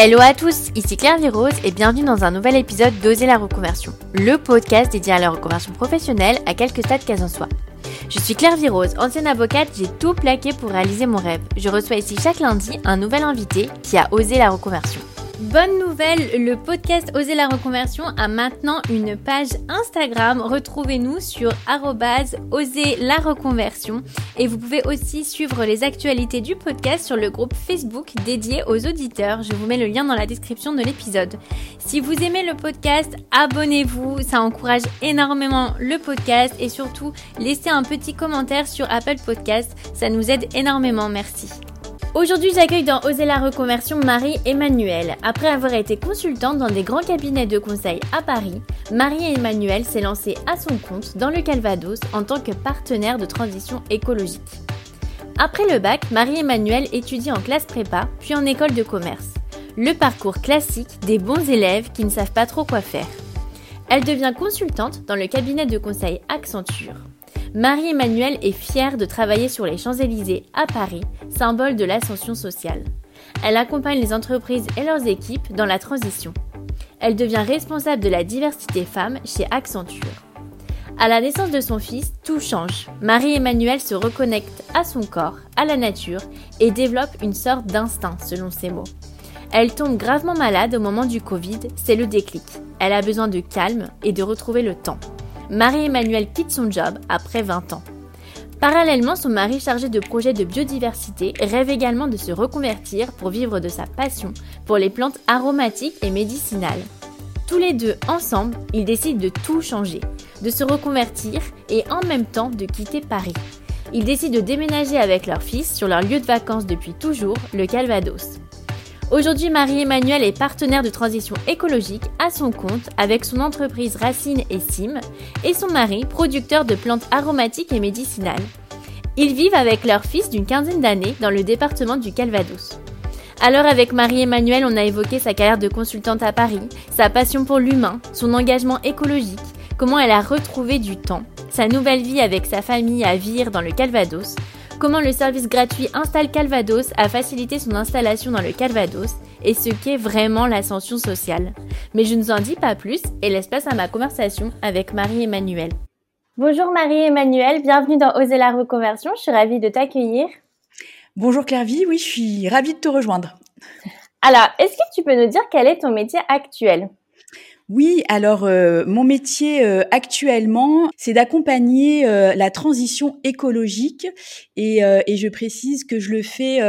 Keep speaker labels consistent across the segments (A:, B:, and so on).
A: Hello à tous, ici Claire Virose et bienvenue dans un nouvel épisode d'Oser la reconversion, le podcast dédié à la reconversion professionnelle à quelques stades qu'elle en soit. Je suis Claire Virose, ancienne avocate, j'ai tout plaqué pour réaliser mon rêve. Je reçois ici chaque lundi un nouvel invité qui a osé la reconversion. Bonne nouvelle, le podcast Oser la reconversion a maintenant une page Instagram. Retrouvez-nous sur oser la reconversion et vous pouvez aussi suivre les actualités du podcast sur le groupe Facebook dédié aux auditeurs. Je vous mets le lien dans la description de l'épisode. Si vous aimez le podcast, abonnez-vous, ça encourage énormément le podcast et surtout laissez un petit commentaire sur Apple Podcast, ça nous aide énormément, merci. Aujourd'hui, j'accueille dans Oser la reconversion Marie-Emmanuelle. Après avoir été consultante dans des grands cabinets de conseil à Paris, Marie-Emmanuelle s'est lancée à son compte dans le Calvados en tant que partenaire de transition écologique. Après le bac, Marie-Emmanuelle étudie en classe prépa, puis en école de commerce. Le parcours classique des bons élèves qui ne savent pas trop quoi faire. Elle devient consultante dans le cabinet de conseil Accenture. Marie-Emmanuelle est fière de travailler sur les Champs-Élysées à Paris, symbole de l'ascension sociale. Elle accompagne les entreprises et leurs équipes dans la transition. Elle devient responsable de la diversité femme chez Accenture. À la naissance de son fils, tout change. Marie-Emmanuelle se reconnecte à son corps, à la nature et développe une sorte d'instinct, selon ses mots. Elle tombe gravement malade au moment du Covid, c'est le déclic. Elle a besoin de calme et de retrouver le temps. Marie-Emmanuelle quitte son job après 20 ans. Parallèlement, son mari chargé de projets de biodiversité rêve également de se reconvertir pour vivre de sa passion pour les plantes aromatiques et médicinales. Tous les deux ensemble, ils décident de tout changer, de se reconvertir et en même temps de quitter Paris. Ils décident de déménager avec leur fils sur leur lieu de vacances depuis toujours, le Calvados. Aujourd'hui, Marie-Emmanuelle est partenaire de transition écologique à son compte avec son entreprise Racine et Sim et son mari, producteur de plantes aromatiques et médicinales. Ils vivent avec leur fils d'une quinzaine d'années dans le département du Calvados. Alors avec Marie-Emmanuelle, on a évoqué sa carrière de consultante à Paris, sa passion pour l'humain, son engagement écologique, comment elle a retrouvé du temps, sa nouvelle vie avec sa famille à Vire dans le Calvados, comment le service gratuit Installe Calvados a facilité son installation dans le Calvados et ce qu'est vraiment l'ascension sociale. Mais je ne vous en dis pas plus et laisse place à ma conversation avec Marie-Emmanuelle. Bonjour Marie-Emmanuelle, bienvenue dans Oser la reconversion, je suis ravie de t'accueillir.
B: Bonjour Clairvy, oui, je suis ravie de te rejoindre.
A: Alors, est-ce que tu peux nous dire quel est ton métier actuel?
B: Oui, alors euh, mon métier euh, actuellement, c'est d'accompagner euh, la transition écologique et, et, je précise que je le fais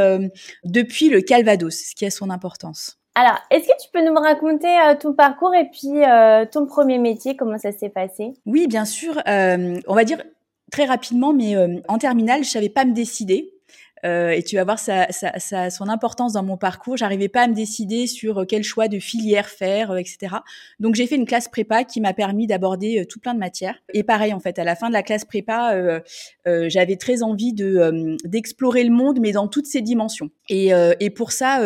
B: depuis le Calvados, ce qui a son importance.
A: Alors, est-ce que tu peux nous raconter ton parcours et puis ton premier métier, comment ça s'est passé?
B: Oui, bien sûr. on va dire très rapidement, mais en terminale, je savais pas me décider. Euh, et tu vas voir ça, son importance dans mon parcours. J'arrivais pas à me décider sur euh, quel choix de filière faire, euh, etc. Donc j'ai fait une classe prépa qui m'a permis d'aborder tout plein de matières. Et pareil en fait, à la fin de la classe prépa, j'avais très envie de d'explorer le monde, mais dans toutes ses dimensions. Et, et pour ça,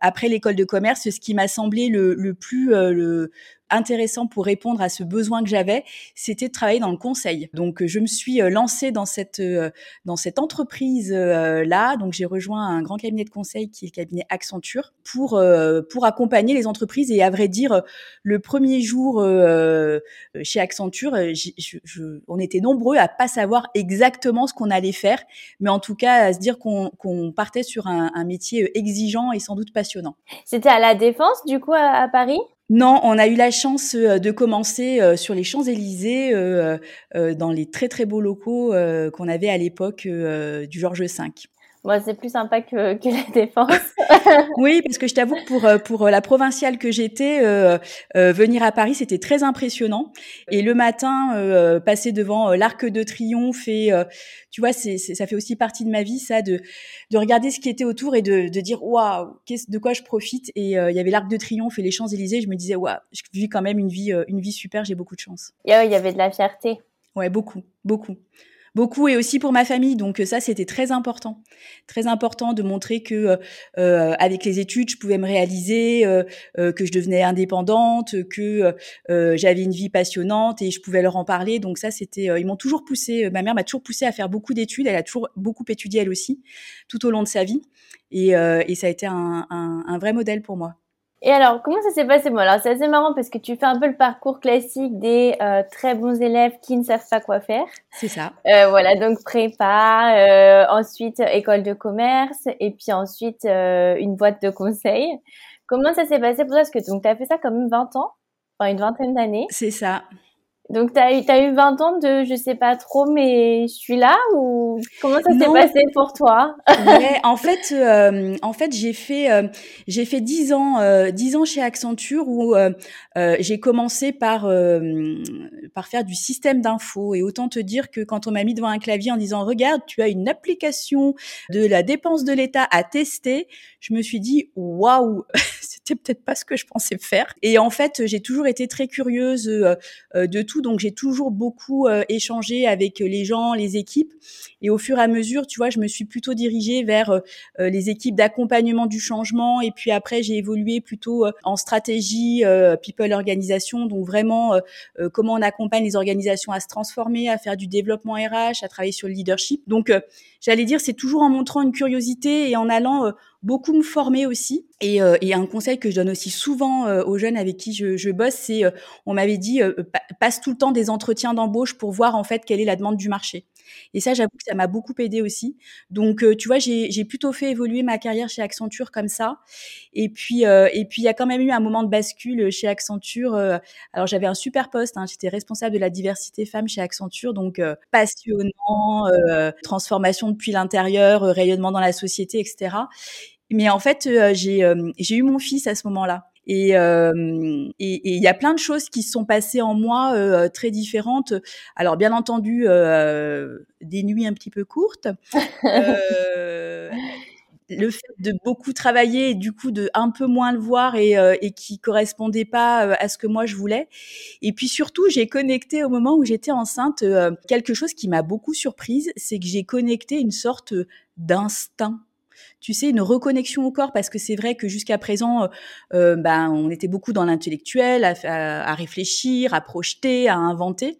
B: après l'école de commerce, ce qui m'a semblé le, le plus le, intéressant pour répondre à ce besoin que j'avais, c'était de travailler dans le conseil. Donc je me suis euh, lancée dans cette euh, dans cette entreprise euh, là. Donc j'ai rejoint un grand cabinet de conseil qui est le cabinet Accenture pour pour accompagner les entreprises et à vrai dire le premier jour chez Accenture, on était nombreux à pas savoir exactement ce qu'on allait faire, mais en tout cas à se dire qu'on partait sur un, un, métier exigeant et sans doute passionnant.
A: C'était à la défense du coup à Paris?
B: Non, on a eu la chance euh, de commencer euh, sur les Champs-Élysées, euh, dans les très très beaux locaux qu'on avait à l'époque du Georges V.
A: Moi, c'est plus sympa que, que la défense.
B: oui, parce que je t'avoue que pour pour la provinciale que j'étais, venir à Paris, c'était très impressionnant. Et le matin, passer devant l'Arc de Triomphe et tu vois, c'est ça fait aussi partie de ma vie, ça, de de regarder ce qui était autour et de, de dire waouh, de quoi je profite. Et il y avait l'Arc de Triomphe et les Champs Élysées. Je me disais waouh, je vis quand même une vie une vie super. J'ai beaucoup de chance.
A: Et il y avait de la fierté.
B: Ouais, beaucoup, beaucoup beaucoup et aussi pour ma famille. Donc ça, c'était très important, très important de montrer que euh, euh avec les études, je pouvais me réaliser, euh, euh, que je devenais indépendante, que j'avais une vie passionnante et je pouvais leur en parler. Donc ça, c'était, ils m'ont toujours poussé. Ma mère m'a toujours poussé à faire beaucoup d'études. Elle a toujours beaucoup étudié elle aussi, tout au long de sa vie. Et, et ça a été un, un, un vrai modèle pour moi.
A: Et alors, comment ça s'est passé? Bon, alors c'est assez marrant parce que tu fais un peu le parcours classique des euh, très bons élèves qui ne savent pas quoi faire.
B: C'est ça.
A: Euh, voilà, donc prépa, euh, ensuite école de commerce et puis ensuite une boîte de conseil. Comment ça s'est passé pour toi? Parce que tu as fait ça comme 20 ans, enfin une vingtaine d'années.
B: C'est ça.
A: Donc, tu as, as, eu 20 ans de je sais pas trop, mais je suis là ou comment ça s'est passé pour toi?
B: Ouais, En fait, euh, en fait j'ai fait, euh, j'ai fait 10 ans, euh, 10 ans chez Accenture où j'ai commencé par, par faire du système d'info. Et autant te dire que quand on m'a mis devant un clavier en disant Regarde, tu as une application de la dépense de l'État à tester, je me suis dit Waouh Peut-être pas ce que je pensais faire. Et en fait, j'ai toujours été très curieuse de tout donc j'ai toujours beaucoup euh, échangé avec euh, les gens, les équipes. Et au fur et à mesure, tu vois, je me suis plutôt dirigée vers euh, les équipes d'accompagnement du changement. Et puis après, j'ai évolué plutôt en stratégie, people organisation. Donc vraiment, comment on accompagne les organisations à se transformer, à faire du développement RH, à travailler sur le leadership. Donc, j'allais dire, c'est toujours en montrant une curiosité et en allant beaucoup me former aussi. Et, euh, et, un conseil que je donne aussi souvent euh, aux jeunes avec qui je, je bosse, c'est, euh, on m'avait dit, passe tout le temps des entretiens d'embauche pour voir en fait quelle est la demande du marché. Et ça, j'avoue que ça m'a beaucoup aidé aussi. Donc, tu vois, j'ai plutôt fait évoluer ma carrière chez Accenture comme ça. Et puis, et puis, il y a quand même eu un moment de bascule chez Accenture. alors, j'avais un super poste. Hein, J'étais responsable de la diversité femmes chez Accenture, donc passionnant, transformation depuis l'intérieur, rayonnement dans la société, etc. Mais en fait, euh, euh, j'ai eu mon fils à ce moment-là. Et euh, il y a plein de choses qui se sont passées en moi très différentes. Alors bien entendu, des nuits un petit peu courtes, le fait de beaucoup travailler et du coup de un peu moins le voir et, et qui correspondait pas à ce que moi je voulais. Et puis surtout, j'ai connecté au moment où j'étais enceinte quelque chose qui m'a beaucoup surprise, c'est que j'ai connecté une sorte d'instinct tu sais, une reconnexion au corps, parce que c'est vrai que jusqu'à présent, euh, euh, ben, on était beaucoup dans l'intellectuel, à, réfléchir, à projeter, à inventer.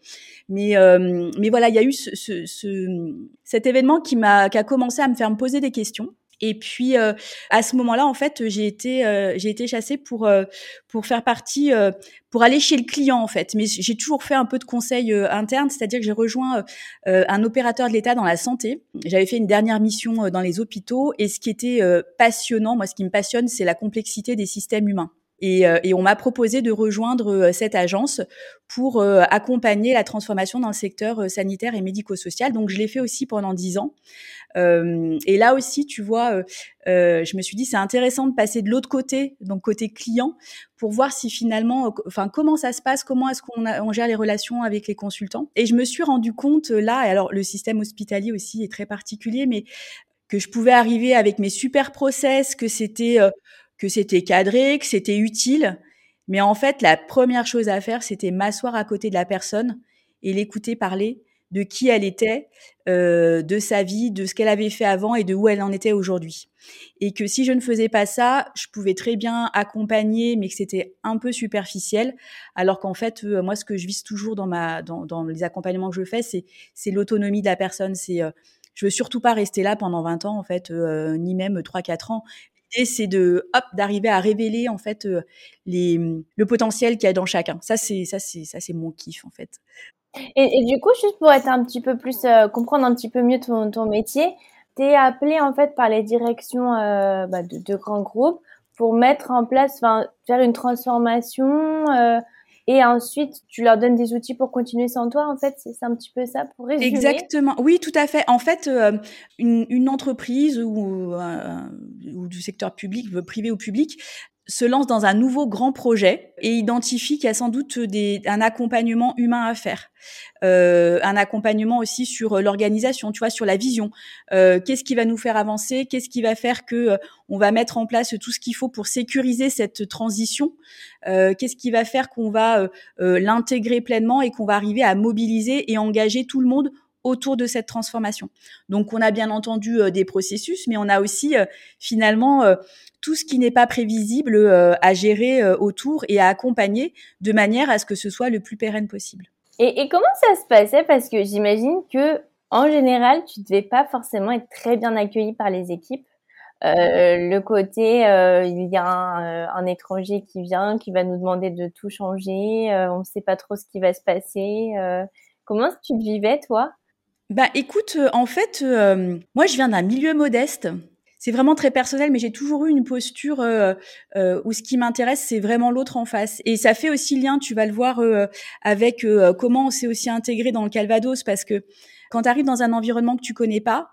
B: Mais, euh, mais voilà, il y a eu ce, ce, cet événement qui m'a, qui a commencé à me faire me poser des questions. Et puis euh, à ce moment-là, en fait, j'ai été euh, j'ai été chassée pour euh, pour faire partie pour aller chez le client en fait. Mais j'ai toujours fait un peu de conseil interne, c'est-à-dire que j'ai rejoint un opérateur de l'État dans la santé. J'avais fait une dernière mission dans les hôpitaux et ce qui était passionnant, moi, ce qui me passionne, c'est la complexité des systèmes humains. Et, et, on m'a proposé de rejoindre cette agence pour accompagner la transformation dans le secteur sanitaire et médico-social. Donc je l'ai fait aussi pendant dix ans. Euh, et là aussi, tu vois, euh, euh, je me suis dit c'est intéressant de passer de l'autre côté, donc côté client, pour voir si finalement, enfin comment ça se passe, comment est-ce qu'on on gère les relations avec les consultants. Et je me suis rendu compte là, alors le système hospitalier aussi est très particulier, mais que je pouvais arriver avec mes super process, que c'était que c'était cadré, que c'était utile. Mais en fait, la première chose à faire, c'était m'asseoir à côté de la personne et l'écouter parler de qui elle était, euh, de sa vie, de ce qu'elle avait fait avant et de où elle en était aujourd'hui. Et que si je ne faisais pas ça, je pouvais très bien accompagner, mais que c'était un peu superficiel. Alors qu'en fait, euh, moi, ce que je vise toujours dans ma dans, les accompagnements que je fais, c'est l'autonomie de la personne. C'est euh, je veux surtout pas rester là pendant 20 ans, en fait, euh, ni même 3-4 ans. C'est de hop d'arriver à révéler en fait les, le potentiel qu'il y a dans chacun. Ça, c'est ça, c'est ça, c'est mon kiff en fait.
A: Et, du coup, juste pour être un petit peu plus, euh, comprendre un petit peu mieux ton, ton métier, tu es appelé en fait par les directions euh, bah, de, grands groupes pour mettre en place, faire une transformation euh, et ensuite tu leur donnes des outils pour continuer sans toi. En fait, c'est un petit peu ça pour résumer.
B: Exactement. Oui, tout à fait. En fait, euh, une, entreprise ou, ou du secteur public, privé ou public, se lance dans un nouveau grand projet et identifie qu'il y a sans doute un accompagnement humain à faire, euh, un accompagnement aussi sur l'organisation, tu vois, sur la vision. Euh, qu'est-ce qui va nous faire avancer? Qu'est-ce qui va faire que euh, on va mettre en place tout ce qu'il faut pour sécuriser cette transition? Euh, Qu'est-ce qui va faire qu'on va l'intégrer pleinement et qu'on va arriver à mobiliser et engager tout le monde autour de cette transformation? Donc on a bien entendu des processus, mais on a aussi finalement tout ce qui n'est pas prévisible euh, à gérer euh, autour et à accompagner de manière à ce que ce soit le plus pérenne possible.
A: Et, et comment ça se passait? Parce que j'imagine que en général, tu devais pas forcément être très bien accueilli par les équipes. le côté il y a un, étranger qui vient, qui va nous demander de tout changer, on ne sait pas trop ce qui va se passer. comment tu le vivais toi?
B: Bah écoute, en fait, moi je viens d'un milieu modeste c'est vraiment très personnel, mais j'ai toujours eu une posture euh, euh, où ce qui m'intéresse, c'est vraiment l'autre en face. Et ça fait aussi lien, tu vas le voir, euh, avec comment on s'est aussi intégré dans le Calvados, parce que quand tu arrives dans un environnement que tu connais pas,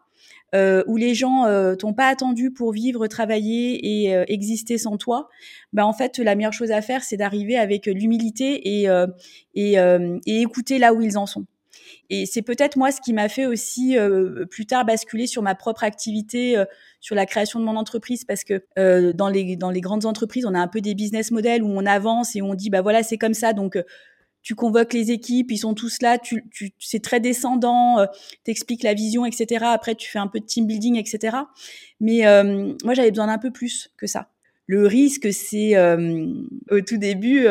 B: où les gens t'ont pas attendu pour vivre, travailler et exister sans toi, bah en fait la meilleure chose à faire c'est d'arriver avec l'humilité et, et, et écouter là où ils en sont. Et c'est peut-être moi ce qui m'a fait aussi euh, plus tard basculer sur ma propre activité, euh, sur la création de mon entreprise, parce que euh, dans les dans les grandes entreprises, on a un peu des business models où on avance et on dit bah voilà c'est comme ça, donc tu convoques les équipes, ils sont tous là, tu, tu c'est très descendant, t'expliques la vision, etc. Après tu fais un peu de team building, etc. Mais moi j'avais besoin d'un peu plus que ça. Le risque, c'est au tout début,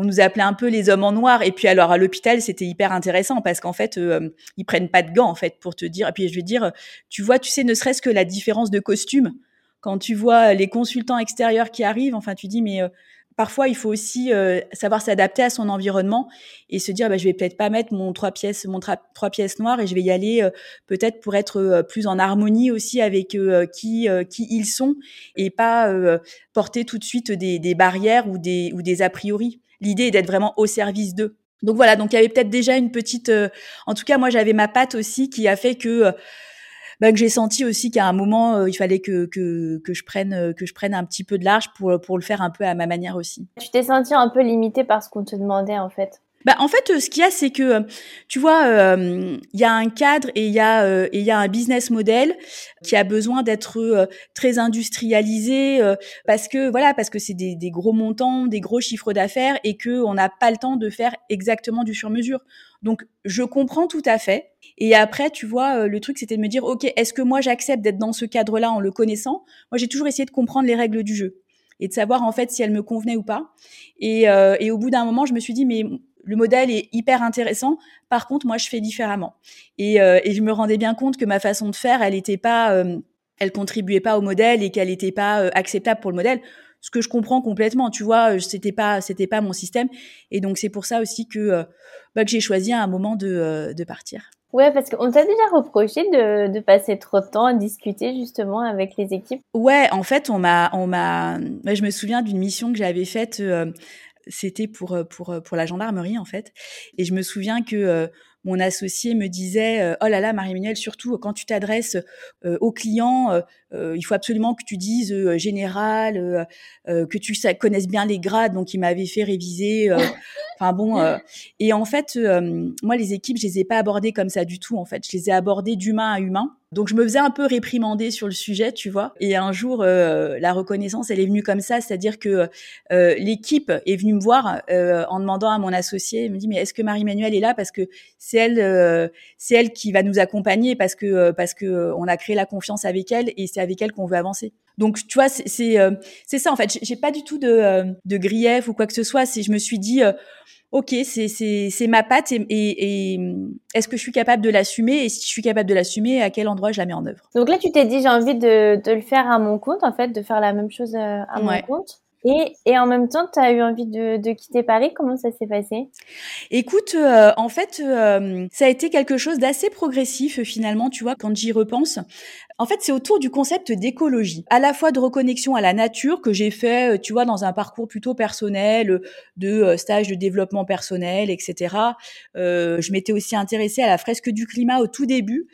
B: on nous appelait un peu les hommes en noir. Et puis alors à l'hôpital, c'était hyper intéressant parce qu'en fait, euh, ils prennent pas de gants en fait pour te dire. Et puis je veux dire, tu vois, tu sais, ne serait-ce que la différence de costume quand tu vois les consultants extérieurs qui arrivent. Enfin, tu dis mais parfois il faut aussi euh, savoir s'adapter à son environnement et se dire bah, je vais peut-être pas mettre mon trois pièces mon trois pièces noires et je vais y aller euh, peut-être pour être euh, plus en harmonie aussi avec qui ils sont et pas porter tout de suite des, barrières ou des ou des a priori. L'idée est d'être vraiment au service d'eux. Donc voilà donc il y avait peut-être déjà une petite en tout cas moi j'avais ma patte aussi qui a fait que bah, que j'ai senti aussi qu'à un moment euh, il fallait que, que, que je prenne euh, que je prenne un petit peu de large pour pour le faire un peu à ma manière aussi.
A: Tu t'es senti un peu limité par ce qu'on te demandait en fait.
B: Bah, en fait, euh, ce qu'il y a, c'est que, tu vois, il y a un cadre et il y a il y a un business model qui a besoin d'être très industrialisé parce que voilà, parce que c'est des, gros montants, des gros chiffres d'affaires et que on n'a pas le temps de faire exactement du sur mesure. Donc, je comprends tout à fait. Et après, tu vois, euh, le truc, c'était de me dire, OK, est-ce que moi, j'accepte d'être dans ce cadre-là en le connaissant? Moi, j'ai toujours essayé de comprendre les règles du jeu et de savoir, en fait, si elles me convenaient ou pas. Euh, et au bout d'un moment, je me suis dit, mais le modèle est hyper intéressant. Par contre, moi, je fais différemment. Et, euh, et je me rendais bien compte que ma façon de faire, elle n'était pas, elle contribuait pas au modèle et qu'elle n'était pas acceptable pour le modèle ce que je comprends complètement. Tu vois, c'était pas c'était pas mon système, et donc c'est pour ça aussi que euh, bah, que j'ai choisi à un moment de, euh, de partir.
A: Ouais, parce qu'on t'a déjà reproché de, de passer trop de temps à discuter justement avec les équipes.
B: Ouais, en fait, on m'a on m'a je me souviens d'une mission que j'avais faite euh, c'était pour pour pour la gendarmerie en fait. Et je me souviens que mon associé me disait euh, oh là là Marie-Emmanuelle surtout quand tu t'adresses euh, aux clients euh, il faut absolument que tu dises général que tu connaisses bien les grades donc il m'avait fait réviser enfin bon et en fait moi les équipes je les ai pas abordées comme ça du tout en fait. Je les ai abordées d'humain à humain donc je me faisais un peu réprimander sur le sujet, tu vois. Et un jour, euh, la reconnaissance, elle est venue comme ça, c'est-à-dire que euh, l'équipe est venue me voir euh, en demandant à mon associé, elle me dit mais est-ce que Marie-Manuelle est là? Parce que c'est elle, c'est elle qui va nous accompagner parce que parce que on a créé la confiance avec elle et c'est avec elle qu'on veut avancer. Donc tu vois, c'est c'est ça en fait. J'ai pas du tout de de grief ou quoi que ce soit. C'est je me suis dit ok, c'est ma patte et, et, est-ce que je suis capable de l'assumer et si je suis capable de l'assumer, à quel endroit je la mets en œuvre?
A: Donc là, tu t'es dit j'ai envie de, de, le faire à mon compte, en fait, de faire la même chose euh, à mon compte. Et, et, en même temps, tu as eu envie de, de, quitter Paris? Comment ça s'est passé?
B: Écoute, euh, en fait, euh, ça a été quelque chose d'assez progressif finalement, tu vois, quand j'y repense. En fait, c'est autour du concept d'écologie, à la fois de reconnexion à la nature que j'ai fait, euh, tu vois, dans un parcours plutôt personnel, de stage de développement personnel, etc. je m'étais aussi intéressée à la fresque du climat au tout début.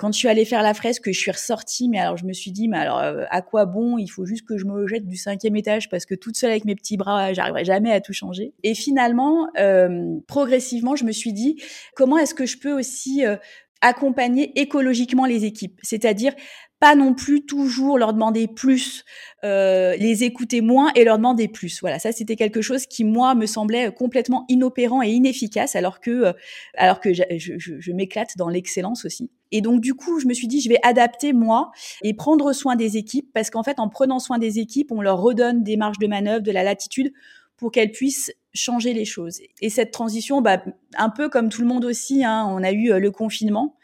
B: Quand je suis allée faire la fresque, je suis ressortie, mais alors je me suis dit, mais alors euh, à quoi bon? Il faut juste que je me jette du cinquième étage parce que toute seule avec mes petits bras, j'arriverai jamais à tout changer. Et finalement, euh, progressivement, je me suis dit, comment est-ce que je peux aussi euh, accompagner écologiquement les équipes, c'est-à-dire pas non plus toujours leur demander plus, euh, les écouter moins et leur demander plus. Voilà, ça c'était quelque chose qui moi me semblait complètement inopérant et inefficace, alors que euh, alors que je, je, je m'éclate dans l'excellence aussi. Et donc du coup, je me suis dit je vais adapter moi et prendre soin des équipes parce qu'en fait en prenant soin des équipes, on leur redonne des marges de manœuvre, de la latitude pour qu'elles puissent changer les choses. Et cette transition, bah, un peu comme tout le monde aussi, hein, on a eu euh, le confinement.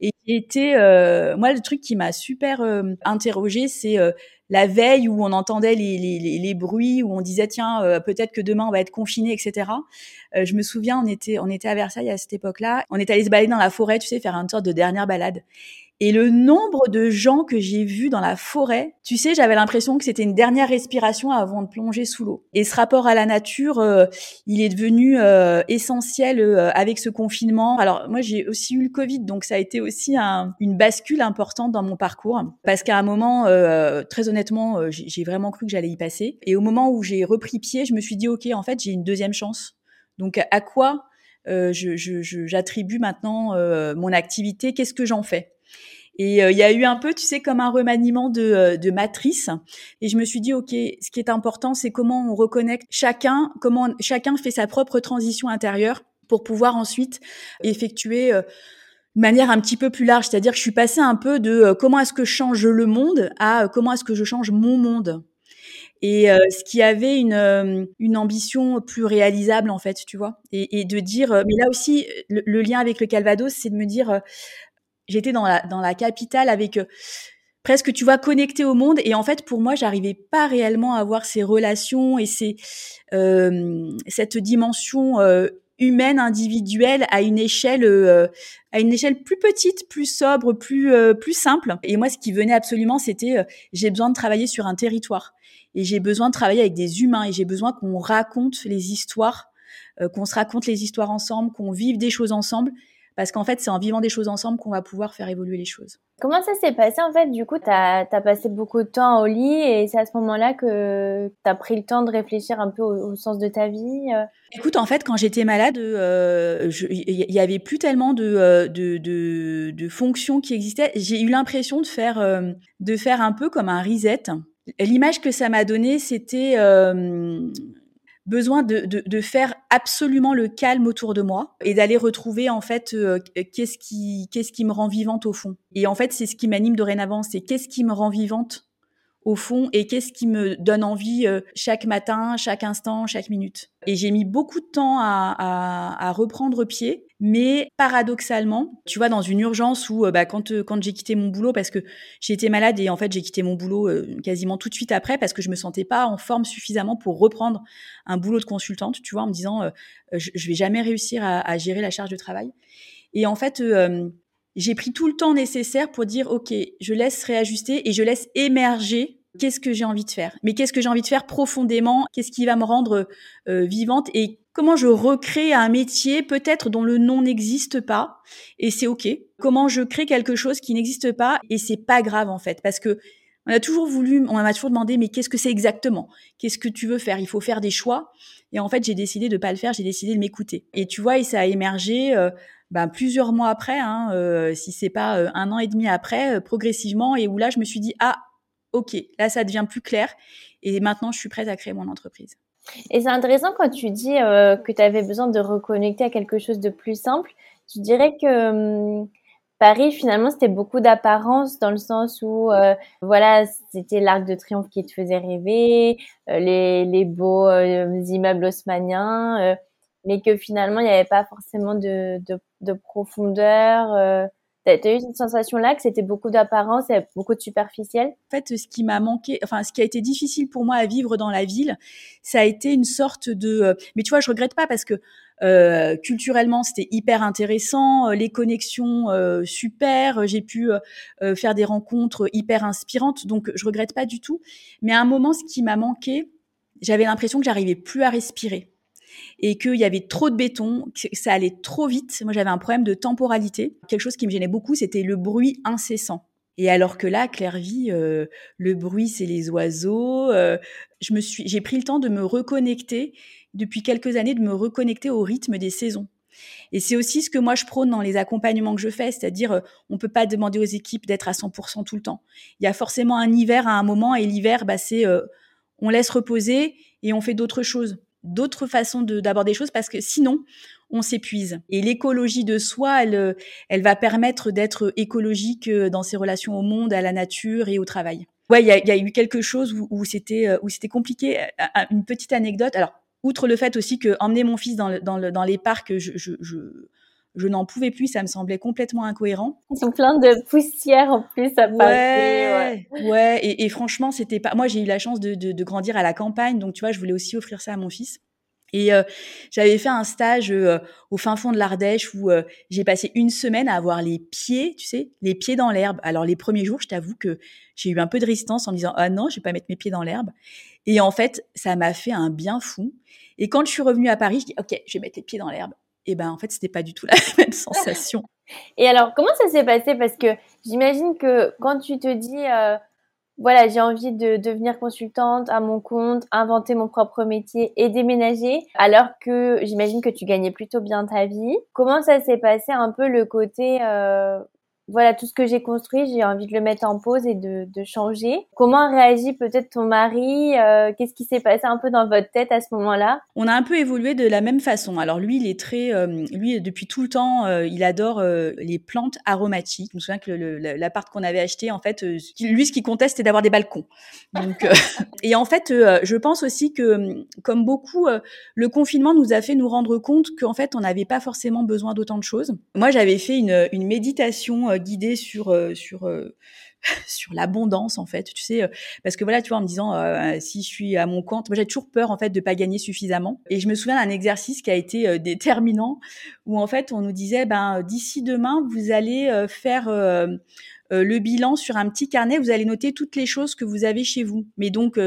B: Et était, euh, moi, le truc qui m'a super euh, interrogée, c'est euh, la veille où on entendait les, les, les, bruits, où on disait tiens, euh, peut-être que demain on va être confiné, etc. je me souviens, on était, on était à Versailles à cette époque-là, on était allé se balader dans la forêt, tu sais, faire une sorte de dernière balade. Et le nombre de gens que j'ai vus dans la forêt, tu sais, j'avais l'impression que c'était une dernière respiration avant de plonger sous l'eau. Et ce rapport à la nature, euh, il est devenu euh, essentiel euh, avec ce confinement. Alors moi, j'ai aussi eu le Covid, donc ça a été aussi un, une bascule importante dans mon parcours, parce qu'à un moment, très honnêtement, j'ai vraiment cru que j'allais y passer. Et au moment où j'ai repris pied, je me suis dit, ok, en fait, j'ai une deuxième chance. Donc à quoi j'attribue je, je, maintenant mon activité? Qu'est-ce que j'en fais? Et euh, il y a eu un peu, tu sais, comme un remaniement de, euh, de matrice. Et je me suis dit, OK, ce qui est important, c'est comment on reconnecte chacun, comment chacun fait sa propre transition intérieure pour pouvoir ensuite effectuer euh, de manière un petit peu plus large. C'est-à-dire que je suis passée un peu de comment est-ce que je change le monde à comment est-ce que je change mon monde. Et ce qui avait une, une ambition plus réalisable en fait, tu vois, et, et de dire, mais là aussi, le, le, lien avec le Calvados, c'est de me dire, j'étais dans la, dans la capitale avec euh, presque, tu vois, connecté au monde. Et en fait, pour moi, j'arrivais pas réellement à avoir ces relations et ces, euh, cette dimension euh, humaine, individuelle, à une échelle, à une échelle plus petite, plus sobre, plus, plus simple. Et moi, ce qui venait absolument, c'était, j'ai besoin de travailler sur un territoire. Et j'ai besoin de travailler avec des humains. Et j'ai besoin qu'on raconte les histoires, qu'on se raconte les histoires ensemble, qu'on vive des choses ensemble parce qu'en fait, c'est en vivant des choses ensemble qu'on va pouvoir faire évoluer les choses.
A: Comment ça s'est passé en fait? Du coup, tu as, passé beaucoup de temps au lit et c'est à ce moment-là que tu as pris le temps de réfléchir un peu au, sens de ta vie euh?
B: Écoute, en fait, quand j'étais malade, euh, il y, avait plus tellement de, euh, de, de, de fonctions qui existaient. J'ai eu l'impression de faire, de faire un peu comme un reset. L'image que ça m'a donnée, c'était besoin de, de, de, faire absolument le calme autour de moi et d'aller retrouver en fait euh, qu'est-ce qui qu'est-ce qui me rend vivante au fond. Et en fait, c'est ce qui m'anime dorénavant, c'est qu'est-ce qui me rend vivante au fond et qu'est-ce qui me donne envie euh, chaque matin, chaque instant, chaque minute. Et j'ai mis beaucoup de temps à, à, à, reprendre pied, mais paradoxalement, tu vois, dans une urgence où euh, bah, quand, euh, quand j'ai quitté mon boulot, parce que j'ai été malade et en fait j'ai quitté mon boulot quasiment tout de suite après parce que je me sentais pas en forme suffisamment pour reprendre un boulot de consultante, tu vois, en me disant je, vais jamais réussir à, gérer la charge de travail. Et en fait, j'ai pris tout le temps nécessaire pour dire, OK, je laisse réajuster et je laisse émerger qu'est-ce que j'ai envie de faire. Mais qu'est-ce que j'ai envie de faire profondément? Qu'est-ce qui va me rendre euh, vivante? Et comment je recrée un métier peut-être dont le nom n'existe pas et c'est OK. Comment je crée quelque chose qui n'existe pas et c'est pas grave en fait parce que on a toujours voulu, on m'a toujours demandé mais qu'est-ce que c'est exactement? Qu'est-ce que tu veux faire? Il faut faire des choix. Et en fait, j'ai décidé de pas le faire, j'ai décidé de m'écouter. Et tu vois, et ça a émergé euh, ben, plusieurs mois après, hein, euh, si c'est pas euh, un an et demi après, euh, progressivement, et où là, je me suis dit, ah, ok, là, ça devient plus clair, et maintenant, je suis prête à créer mon entreprise.
A: Et c'est intéressant quand tu dis que tu avais besoin de reconnecter à quelque chose de plus simple. Tu dirais que hum, Paris, finalement, c'était beaucoup d'apparence dans le sens où, voilà, c'était l'Arc de Triomphe qui te faisait rêver, les, les beaux immeubles haussmanniens mais que finalement il n'y avait pas forcément de, de profondeur. Euh. Tu as eu cette sensation-là que c'était beaucoup d'apparence et beaucoup de superficiel?
B: En fait, ce qui m'a manqué, enfin, ce qui a été difficile pour moi à vivre dans la ville, ça a été une sorte de. Euh, mais tu vois, je regrette pas parce que euh, culturellement, c'était hyper intéressant, euh, les connexions euh, super, j'ai pu euh, faire des rencontres hyper inspirantes, donc je regrette pas du tout. Mais à un moment, ce qui m'a manqué, j'avais l'impression que j'arrivais plus à respirer et qu'il y avait trop de béton, que ça allait trop vite. Moi, j'avais un problème de temporalité. Quelque chose qui me gênait beaucoup, c'était le bruit incessant. Et alors que là, Clairvy, euh, le bruit, c'est les oiseaux. Euh, je me suis, j'ai pris le temps de me reconnecter depuis quelques années, de me reconnecter au rythme des saisons. Et c'est aussi ce que moi je prône dans les accompagnements que je fais, c'est-à-dire euh, on peut pas demander aux équipes d'être à 100% tout le temps. Il y a forcément un hiver à un moment et l'hiver, bah, c'est euh, on laisse reposer et on fait d'autres choses d'autres façons d'aborder les choses parce que sinon, on s'épuise. Et l'écologie de soi, elle, elle va permettre d'être écologique euh, dans ses relations au monde, à la nature et au travail. Ouais, il y a, y a, eu quelque chose où, où c'était euh, où c'était compliqué. Euh, une petite anecdote. Alors, outre le fait aussi que emmener mon fils dans, le, dans, le, dans les parcs, je, je, je je n'en pouvais plus, ça me semblait complètement incohérent.
A: Ils sont pleins de poussière en plus à Paris.
B: Ouais, ouais. Et, franchement, c'était pas. Moi, j'ai eu la chance de, de, grandir à la campagne, donc tu vois, je voulais aussi offrir ça à mon fils. Et euh, j'avais fait un stage euh, au fin fond de l'Ardèche où euh, j'ai passé une semaine à avoir les pieds, tu sais, les pieds dans l'herbe. Alors les premiers jours, je t'avoue que j'ai eu un peu de résistance en me disant ah non, je vais pas mettre mes pieds dans l'herbe. Et en fait, ça m'a fait un bien fou. Et quand je suis revenue à Paris, je dis ok, je vais mettre les pieds dans l'herbe. Et ben en fait, c'était pas du tout la même sensation.
A: Et alors, comment ça s'est passé? Parce que j'imagine que quand tu te dis voilà, j'ai envie de devenir consultante à mon compte, inventer mon propre métier et déménager, alors que j'imagine que tu gagnais plutôt bien ta vie. Comment ça s'est passé un peu le côté euh, voilà, tout ce que j'ai construit, j'ai envie de le mettre en pause et de, changer. Comment réagit peut-être ton mari euh, Qu'est-ce qui s'est passé un peu dans votre tête à ce moment-là?
B: On a un peu évolué de la même façon. Alors lui, il est très, euh, lui depuis tout le temps, euh, il adore les plantes aromatiques. Je me souviens que l'appart qu'on avait acheté, en fait, lui, ce qui comptait, c'était d'avoir des balcons. Et en fait, je pense aussi que, comme beaucoup, le confinement nous a fait nous rendre compte qu'en fait, on n'avait pas forcément besoin d'autant de choses. Moi, j'avais fait une, méditation guidée sur euh, sur euh, sur l'abondance en fait tu sais parce que voilà tu vois en me disant si je suis à mon compte j'ai toujours peur en fait de pas gagner suffisamment. Et je me souviens d'un exercice qui a été déterminant où en fait on nous disait ben d'ici demain vous allez faire le bilan sur un petit carnet vous allez noter toutes les choses que vous avez chez vous. Mais donc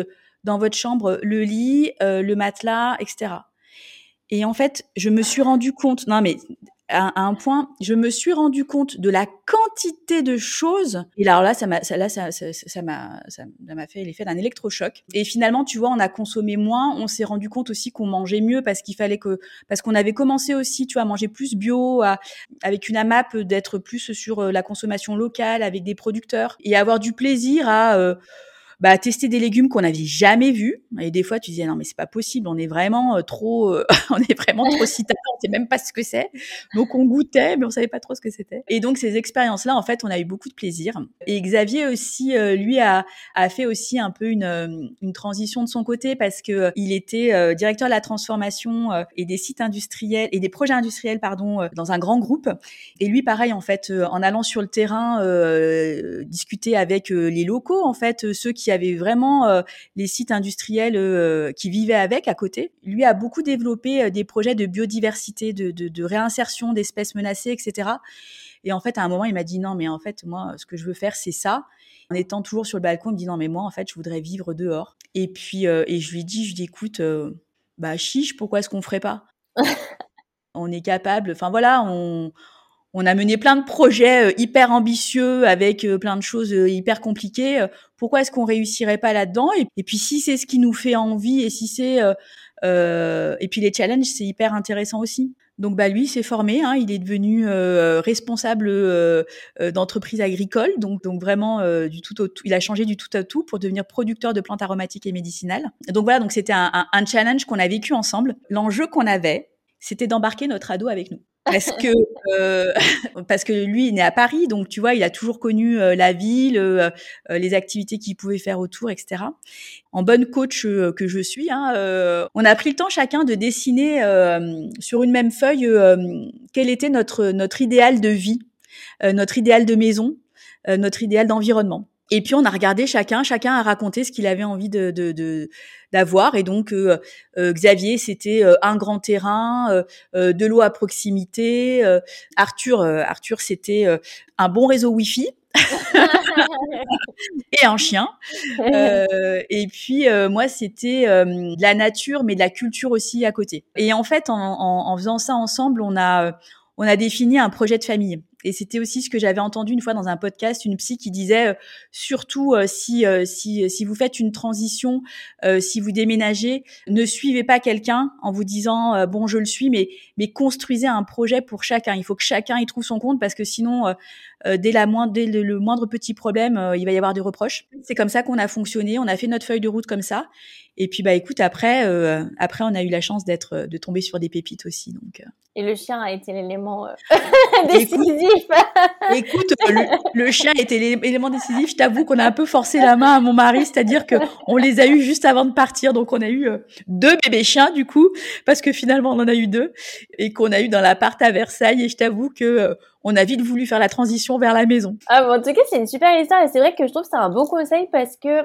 B: dans votre chambre le lit le matelas etc et en fait je me suis rendu compte non mais à, un point, je me suis rendu compte de la quantité de choses. Et alors là, ça m'a, ça, là, ça, ça, ça m'a, ça, m'a fait l'effet d'un électrochoc. Et finalement, tu vois, on a consommé moins. On s'est rendu compte aussi qu'on mangeait mieux parce qu'il fallait que, parce qu'on avait commencé aussi, tu vois, à manger plus bio, à, avec une AMAP d'être plus sur euh, la consommation locale, avec des producteurs et avoir du plaisir à euh, bah, tester des légumes qu'on n'avait jamais vus. Et des fois, tu disais non mais c'est pas possible, on est vraiment euh, trop, euh, on est vraiment trop citadin, on sait même pas ce que c'est. Donc on goûtait, mais on savait pas trop ce que c'était. Et donc ces expériences-là, en fait, on a eu beaucoup de plaisir. Et Xavier aussi, euh, lui a, a fait aussi un peu une, une transition de son côté parce que il était directeur de la transformation et des sites industriels et des projets industriels, pardon, dans un grand groupe. Et lui, pareil, en fait, en allant sur le terrain, discuter avec les locaux, en fait, ceux qui qui avait vraiment euh, les sites industriels euh, qui vivaient avec à côté. Lui a beaucoup développé euh, des projets de biodiversité, de, de, réinsertion d'espèces menacées, etc. Et en fait, à un moment, il m'a dit non, mais en fait, moi, ce que je veux faire, c'est ça. En étant toujours sur le balcon, il me dit non, mais moi, en fait, je voudrais vivre dehors. Et puis, et je lui dis, je lui dis, écoute, bah chiche, pourquoi est-ce qu'on ferait pas? On est capable. Enfin voilà, on on a mené plein de projets euh, hyper ambitieux avec euh, plein de choses euh, hyper compliquées. Pourquoi est-ce qu'on réussirait pas là-dedans? Et, puis si c'est ce qui nous fait envie et si c'est et puis les challenges c'est hyper intéressant aussi. Donc bah lui s'est formé, hein, il est devenu responsable d'entreprise agricole, donc donc vraiment du tout au tout, il a changé du tout à tout pour devenir producteur de plantes aromatiques et médicinales. Donc voilà, donc c'était un, un challenge qu'on a vécu ensemble. L'enjeu qu'on avait, c'était d'embarquer notre ado avec nous parce que euh, parce que lui il est né à Paris donc tu vois il a toujours connu euh, la ville euh, les activités qu'il pouvait faire autour etc en bonne coach que je suis hein, on a pris le temps chacun de dessiner sur une même feuille quel était notre notre idéal de vie notre idéal de maison notre idéal d'environnement et puis on a regardé chacun, chacun a raconté ce qu'il avait envie de, d'avoir. Et donc euh, euh, Xavier, c'était euh, un grand terrain, de l'eau à proximité. Arthur, Arthur, c'était un bon réseau Wi-Fi. et un chien. et puis moi, c'était de la nature, mais de la culture aussi à côté. Et en fait, en, en faisant ça ensemble, on a on a défini un projet de famille. Et c'était aussi ce que j'avais entendu une fois dans un podcast, une psy qui disait euh, surtout euh, si, euh, si si vous faites une transition, si vous déménagez, ne suivez pas quelqu'un en vous disant bon je le suis, mais mais construisez un projet pour chacun. Il faut que chacun y trouve son compte parce que sinon dès, la moindre, dès le, moindre petit problème, il va y avoir des reproches. C'est comme ça qu'on a fonctionné. On a fait notre feuille de route comme ça. Et puis bah écoute, après, après on a eu la chance d'être, de tomber sur des pépites aussi. Donc.
A: Et le chien a été l'élément décisif.
B: écoute, le, chien a été l'élément décisif. Je t'avoue qu'on a un peu forcé la main à mon mari, c'est-à-dire que on les a eu juste avant de partir. Donc on a eu deux bébés chiens du coup, parce que finalement on en a eu deux et qu'on a eu dans l'appart à Versailles. Et je t'avoue que euh, on a vite voulu faire la transition vers la maison.
A: Ah en tout cas c'est une super histoire et c'est vrai que je trouve que c'est un bon conseil parce que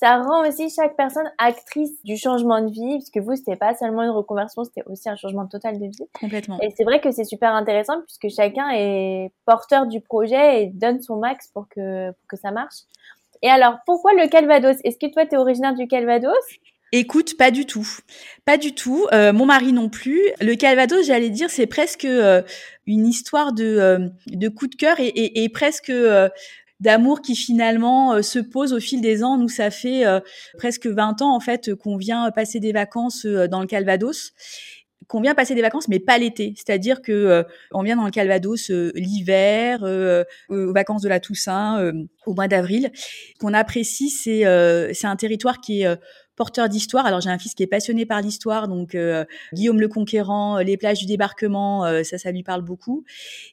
A: ça rend aussi chaque personne actrice du changement de vie, puisque vous, c'était pas seulement une reconversion, c'était aussi un changement total de vie.
B: Complètement.
A: Et c'est vrai que c'est super intéressant puisque chacun est porteur du projet et donne son max pour que, pour que ça marche. Et alors, pourquoi le Calvados? Est-ce que toi, tu es originaire du Calvados?
B: Écoute, pas du tout. Pas du tout. Euh, mon mari non plus. Le Calvados, j'allais dire, c'est presque euh, une histoire de, euh, de coup de cœur et, et, et presque d'amour qui finalement se pose au fil des ans. Nous, ça fait presque 20 ans en fait qu'on vient passer des vacances dans le Calvados qu'on vient passer des vacances, mais pas l'été. C'est-à-dire que on vient dans le Calvados l'hiver, aux vacances de la Toussaint, au mois d'avril. Qu'on apprécie, c'est c'est un territoire qui est porteur d'histoire. Alors j'ai un fils qui est passionné par l'histoire, donc euh, Guillaume le Conquérant, euh, les plages du débarquement, euh, ça, ça lui parle beaucoup.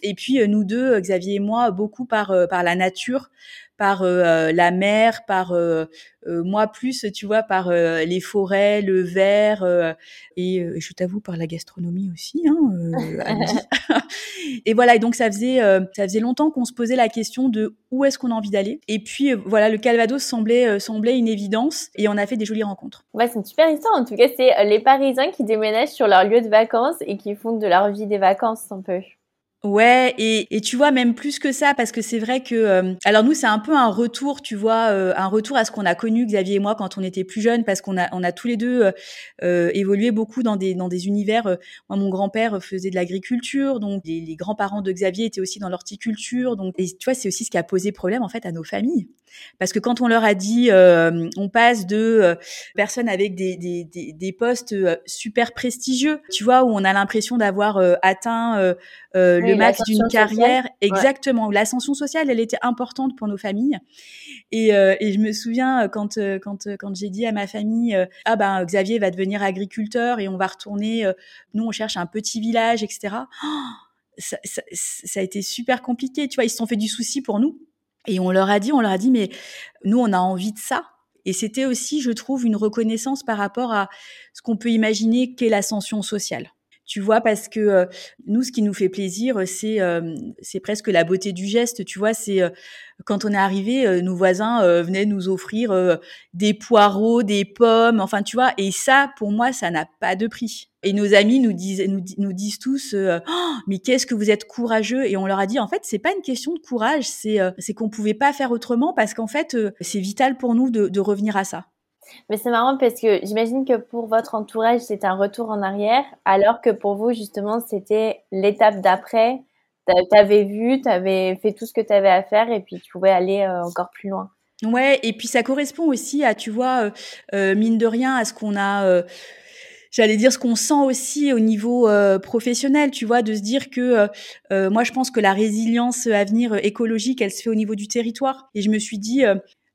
B: Et puis nous deux, Xavier et moi, beaucoup par par la nature par euh, la mer, par euh, euh, moi plus, tu vois, par les forêts, le verre et je t'avoue par la gastronomie aussi. Hein, et voilà, et donc ça faisait ça faisait longtemps qu'on se posait la question de où est-ce qu'on a envie d'aller. Et puis voilà, le Calvados semblait semblait une évidence et on a fait des jolies rencontres.
A: Ouais, c'est une super histoire. En tout cas, c'est les Parisiens qui déménagent sur leur lieu de vacances et qui font de leur vie des vacances un peu.
B: Ouais, et, et tu vois même plus que ça, parce que c'est vrai que, euh, alors nous c'est un peu un retour, tu vois, euh, un retour à ce qu'on a connu Xavier et moi quand on était plus jeunes, parce qu'on a on a tous les deux euh, évolué beaucoup dans des dans des univers. moi mon grand père faisait de l'agriculture, donc les, les grands-parents de Xavier étaient aussi dans l'horticulture, donc et tu vois c'est aussi ce qui a posé problème en fait à nos familles, parce que quand on leur a dit, on passe de personnes avec des des, des, des postes super prestigieux, tu vois, où on a l'impression d'avoir atteint le max d'une carrière. Exactement. L'ascension sociale, elle était importante pour nos familles. Et, euh, et je me souviens euh, quand euh, quand quand j'ai dit à ma famille ah ben Xavier va devenir agriculteur et on va retourner nous on cherche un petit village etc. ça, ça, ça, a été super compliqué tu vois ils se sont fait du souci pour nous et on leur a dit on leur a dit mais nous on a envie de ça et c'était aussi je trouve une reconnaissance par rapport à ce qu'on peut imaginer qu'est l'ascension sociale tu vois, parce que euh, nous, ce qui nous fait plaisir, c'est euh, c'est presque la beauté du geste, tu vois. C'est euh, quand on est arrivé, nos voisins venaient nous offrir des poireaux, des pommes, enfin, tu vois. Et ça, pour moi, ça n'a pas de prix. Et nos amis nous disent nous, disent tous, oh, mais qu'est-ce que vous êtes courageux Et on leur a dit, en fait, c'est pas une question de courage, c'est c'est qu'on pouvait pas faire autrement parce qu'en fait, c'est vital pour nous de, de revenir à ça.
A: Mais c'est marrant parce que j'imagine que pour votre entourage, c'est un retour en arrière, alors que pour vous, justement, c'était l'étape d'après. Tu avais vu, tu avais fait tout ce que tu avais à faire et puis tu pouvais aller euh, encore plus loin.
B: Ouais, et puis ça correspond aussi à, tu vois, euh, euh, mine de rien, à ce qu'on a j'allais dire ce qu'on sent aussi au niveau professionnel, tu vois, de se dire que moi je pense que la résilience à venir écologique, elle se fait au niveau du territoire. Et je me suis dit,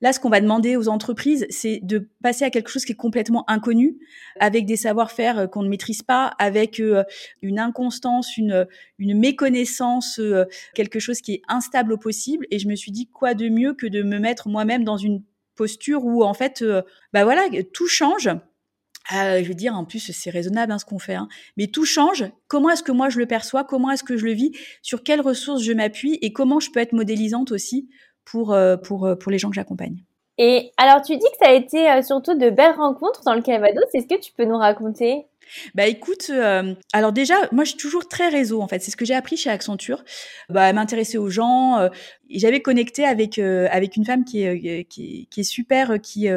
B: Là, ce qu'on va demander aux entreprises, c'est de passer à quelque chose qui est complètement inconnu, avec des savoir-faire euh, qu'on ne maîtrise pas, avec euh, une inconstance, une, une méconnaissance, euh, quelque chose qui est instable au possible. Et je me suis dit, quoi de mieux que de me mettre moi-même dans une posture où, en fait, bah voilà, tout change. je veux dire, en plus, c'est raisonnable hein, ce qu'on fait, hein. mais tout change. Comment est-ce que moi je le perçois? Comment est-ce que je le vis? Sur quelles ressources je m'appuie? Et comment je peux être modélisante aussi pour, euh, pour, euh, pour les gens que j'accompagne.
A: Et alors, tu dis que ça a été euh, surtout de belles rencontres dans le Calvados. Est-ce que tu peux nous raconter?
B: Bah écoute, alors déjà, moi je suis toujours très réseau en fait. C'est ce que j'ai appris chez Accenture. Bah m'intéresser aux gens. J'avais connecté avec avec une femme qui est qui, qui est super, qui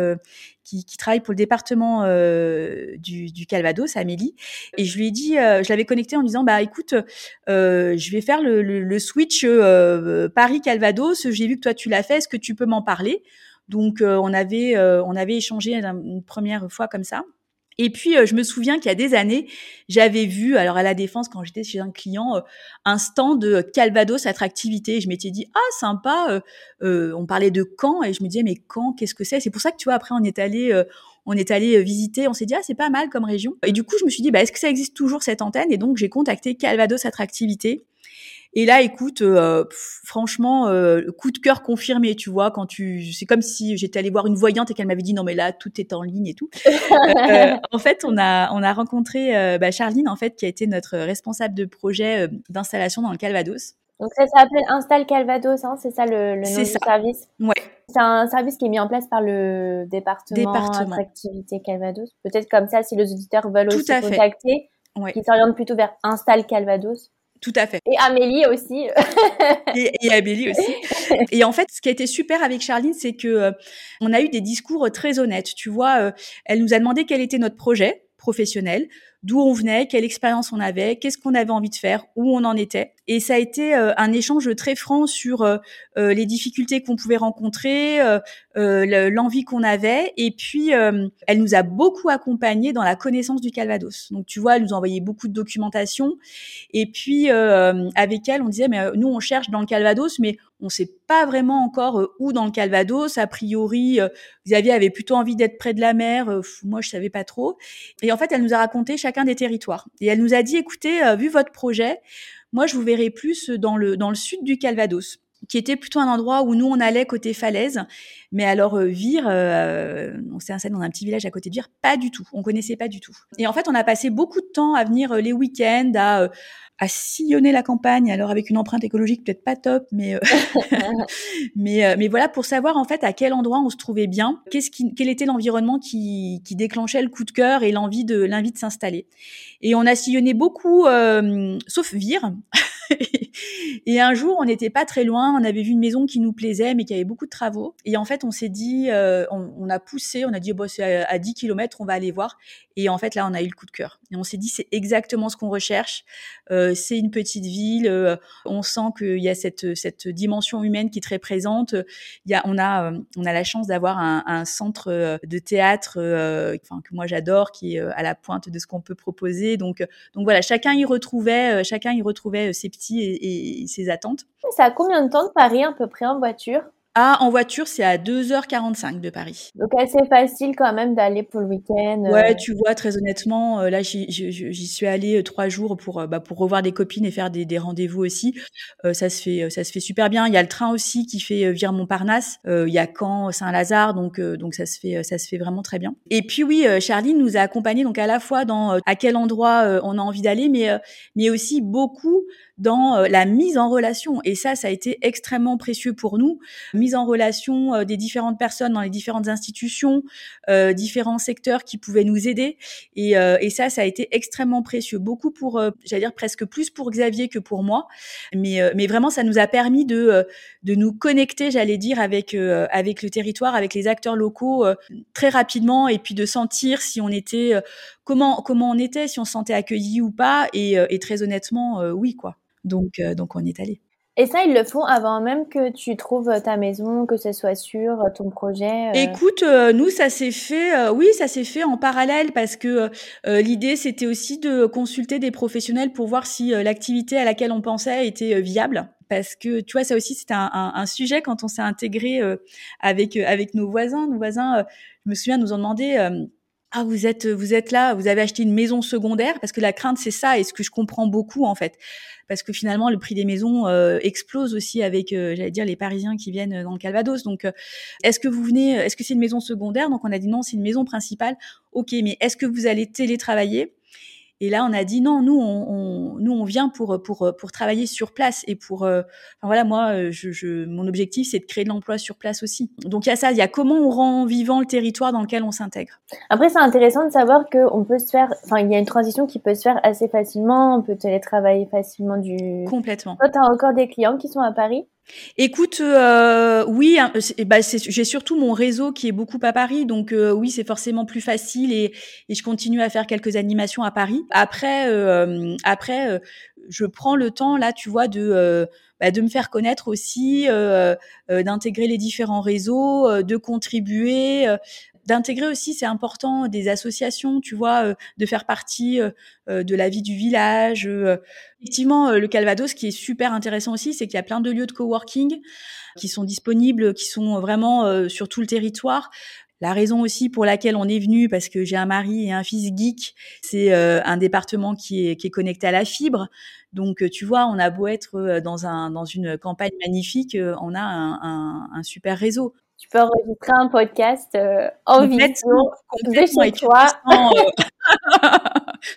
B: qui, travaille pour le département euh, du, Calvados, Amélie. Et je lui ai dit, euh, je l'avais connecté en disant, bah écoute, euh, je vais faire le, le, switch Paris-Calvados. J'ai vu que toi tu l'as fait. Est-ce que tu peux m'en parler? Donc on avait on avait échangé une première fois comme ça. Et puis, je me souviens qu'il y a des années, j'avais vu, alors à la Défense, quand j'étais chez un client, un stand de Calvados Attractivité. Je m'étais dit, ah, sympa, on parlait de Caen, et je me disais, mais Caen, qu'est-ce que c'est? C'est pour ça que, tu vois, après, on est allé on est allé visiter, on s'est dit ah c'est pas mal comme région. Et du coup je me suis dit bah est-ce que ça existe toujours cette antenne? Et donc j'ai contacté Calvados Attractivité et là, écoute, euh, franchement, euh, coup de cœur confirmé, tu vois, quand tu, c'est comme si j'étais allée voir une voyante et qu'elle m'avait dit non mais là tout est en ligne et tout. euh, en fait, on a on a rencontré bah, Charline en fait qui a été notre responsable de projet d'installation dans le Calvados.
A: Donc ça s'appelle Install Calvados, hein, c'est ça le, le nom du service?
B: Ouais.
A: C'est un service qui est mis en place par le département,
B: département.
A: Activité Calvados. Peut-être comme ça, si les auditeurs veulent aussi contacter, ouais. qui s'orientent plutôt vers Install Calvados.
B: Tout à fait.
A: Et Amélie aussi.
B: et, Amélie aussi. Et en fait, ce qui a été super avec Charline, c'est que euh, on a eu des discours très honnêtes. Tu vois, euh, elle nous a demandé quel était notre projet professionnel, d'où on venait, quelle expérience on avait, qu'est-ce qu'on avait envie de faire, où on en était. Et ça a été euh, un échange très franc sur euh, euh, les difficultés qu'on pouvait rencontrer, l'envie qu'on avait. Et puis, elle nous a beaucoup accompagnés dans la connaissance du Calvados. Donc, tu vois, elle nous a envoyé beaucoup de documentation. Et puis, avec elle, on disait, mais nous, on cherche dans le Calvados, mais on ne sait pas vraiment encore où dans le Calvados. A priori, Xavier avait plutôt envie d'être près de la mer. moi, je savais pas trop. Et en fait, elle nous a raconté chaque des territoires. Et elle nous a dit, écoutez, euh, vu votre projet, moi, je vous verrai plus dans le, dans le sud du Calvados qui était plutôt un endroit où nous on allait côté falaise, mais alors euh, Vire, euh, on s'est installé dans un petit village à côté de Vire, pas du tout, on connaissait pas du tout. Et en fait, on a passé beaucoup de temps à venir les week-ends, à à sillonner la campagne, alors avec une empreinte écologique peut-être pas top, mais euh, mais euh, mais voilà pour savoir en fait à quel endroit on se trouvait bien, qu'est-ce qui, quel était l'environnement qui, qui déclenchait le coup de cœur et l'envie de l'envie de s'installer. Et on a sillonné beaucoup, euh, sauf Vire. et un jour, on n'était pas très loin, on avait vu une maison qui nous plaisait, mais qui avait beaucoup de travaux. Et en fait, on s'est dit, on, a poussé, on a dit, bon, c'est à, à 10 km, on va aller voir. Et en fait, là, on a eu le coup de cœur. Et on s'est dit, c'est exactement ce qu'on recherche. Euh, c'est une petite ville. Euh, on sent qu'il y a cette, dimension humaine qui est très présente. Il y a, on a, euh, on a la chance d'avoir un, un, centre de théâtre, enfin que moi j'adore, qui est à la pointe de ce qu'on peut proposer. Donc, donc voilà, chacun y retrouvait, chacun y retrouvait ses petits et, et ses attentes.
A: Ça a combien de temps de Paris à peu près en voiture?
B: Ah, en voiture, c'est à 2h45 de Paris.
A: Donc assez facile quand même d'aller pour le week-end.
B: Ouais, euh. tu vois, très honnêtement, euh, là, j'y suis allée euh, trois jours pour, bah, pour revoir des copines et faire des, des rendez-vous aussi. ça se fait, ça se fait super bien. Il y a le train aussi qui fait vire Montparnasse. il y a Caen, Saint-Lazare, donc donc ça se fait, ça se fait vraiment très bien. Et puis oui, Charline nous a accompagnés donc à la fois dans à quel endroit on a envie d'aller, mais mais aussi beaucoup dans la mise en relation. Et ça, ça a été extrêmement précieux pour nous mise en relation euh, des différentes personnes dans les différentes institutions, euh, différents secteurs qui pouvaient nous aider. Et, euh, et, ça, ça a été extrêmement précieux. Beaucoup pour, j'allais dire presque plus pour Xavier que pour moi. Mais, mais vraiment, ça nous a permis de, de nous connecter, j'allais dire, avec, avec le territoire, avec les acteurs locaux très rapidement et puis de sentir si on était, comment, comment on était, si on se sentait accueilli ou pas. Et, et très honnêtement, oui, quoi. Donc, donc on est allé.
A: Et ça, ils le font avant même que tu trouves ta maison, que ce soit sur ton projet.
B: Euh. Écoute, euh, nous, ça s'est fait, euh, oui, ça s'est fait en parallèle parce que l'idée, c'était aussi de consulter des professionnels pour voir si l'activité à laquelle on pensait était viable. Parce que tu vois, ça aussi, c'était un, un, un, sujet quand on s'est intégré avec avec nos voisins. Nos voisins, je me souviens, nous ont demandé ah vous êtes vous êtes là, vous avez acheté une maison secondaire? Parce que la crainte c'est ça et ce que je comprends beaucoup en fait parce que finalement le prix des maisons euh, explose aussi avec euh, j'allais dire les Parisiens qui viennent dans le Calvados. Donc euh, est-ce que vous venez est-ce que c'est une maison secondaire? Donc on a dit non, c'est une maison principale. OK, mais est-ce que vous allez télétravailler? Et là, on a dit non, nous, on, nous, on vient pour pour pour travailler sur place et pour. enfin, voilà, moi, je, je mon objectif, c'est de créer de l'emploi sur place aussi. Donc il y a ça, il y a comment on rend vivant le territoire dans lequel on s'intègre.
A: Après, c'est intéressant de savoir que on peut se faire. Enfin, il y a une transition qui peut se faire assez facilement. On peut télétravailler facilement du.
B: Complètement.
A: Toi, tu as encore des clients qui sont à Paris?
B: Écoute, euh, oui, hein, bah, j'ai surtout mon réseau qui est beaucoup à Paris, donc euh, oui, c'est forcément plus facile et, je continue à faire quelques animations à Paris. Après, euh, après, je prends le temps là, tu vois, de bah, de me faire connaître aussi, d'intégrer les différents réseaux, de contribuer d'intégrer aussi, c'est important, des associations, tu vois, de faire partie de la vie du village. Effectivement, le Calvados, qui est super intéressant aussi, c'est qu'il y a plein de lieux de coworking qui sont disponibles, qui sont vraiment sur tout le territoire. La raison aussi pour laquelle on est venu, parce que j'ai un mari et un fils geek, c'est un département qui est, qui est connecté à la fibre. Donc, tu vois, on a beau être dans, un, dans une campagne magnifique, on a un, un, un super réseau
A: tu peux enregistrer un podcast euh, en vidéo de chez
B: toi.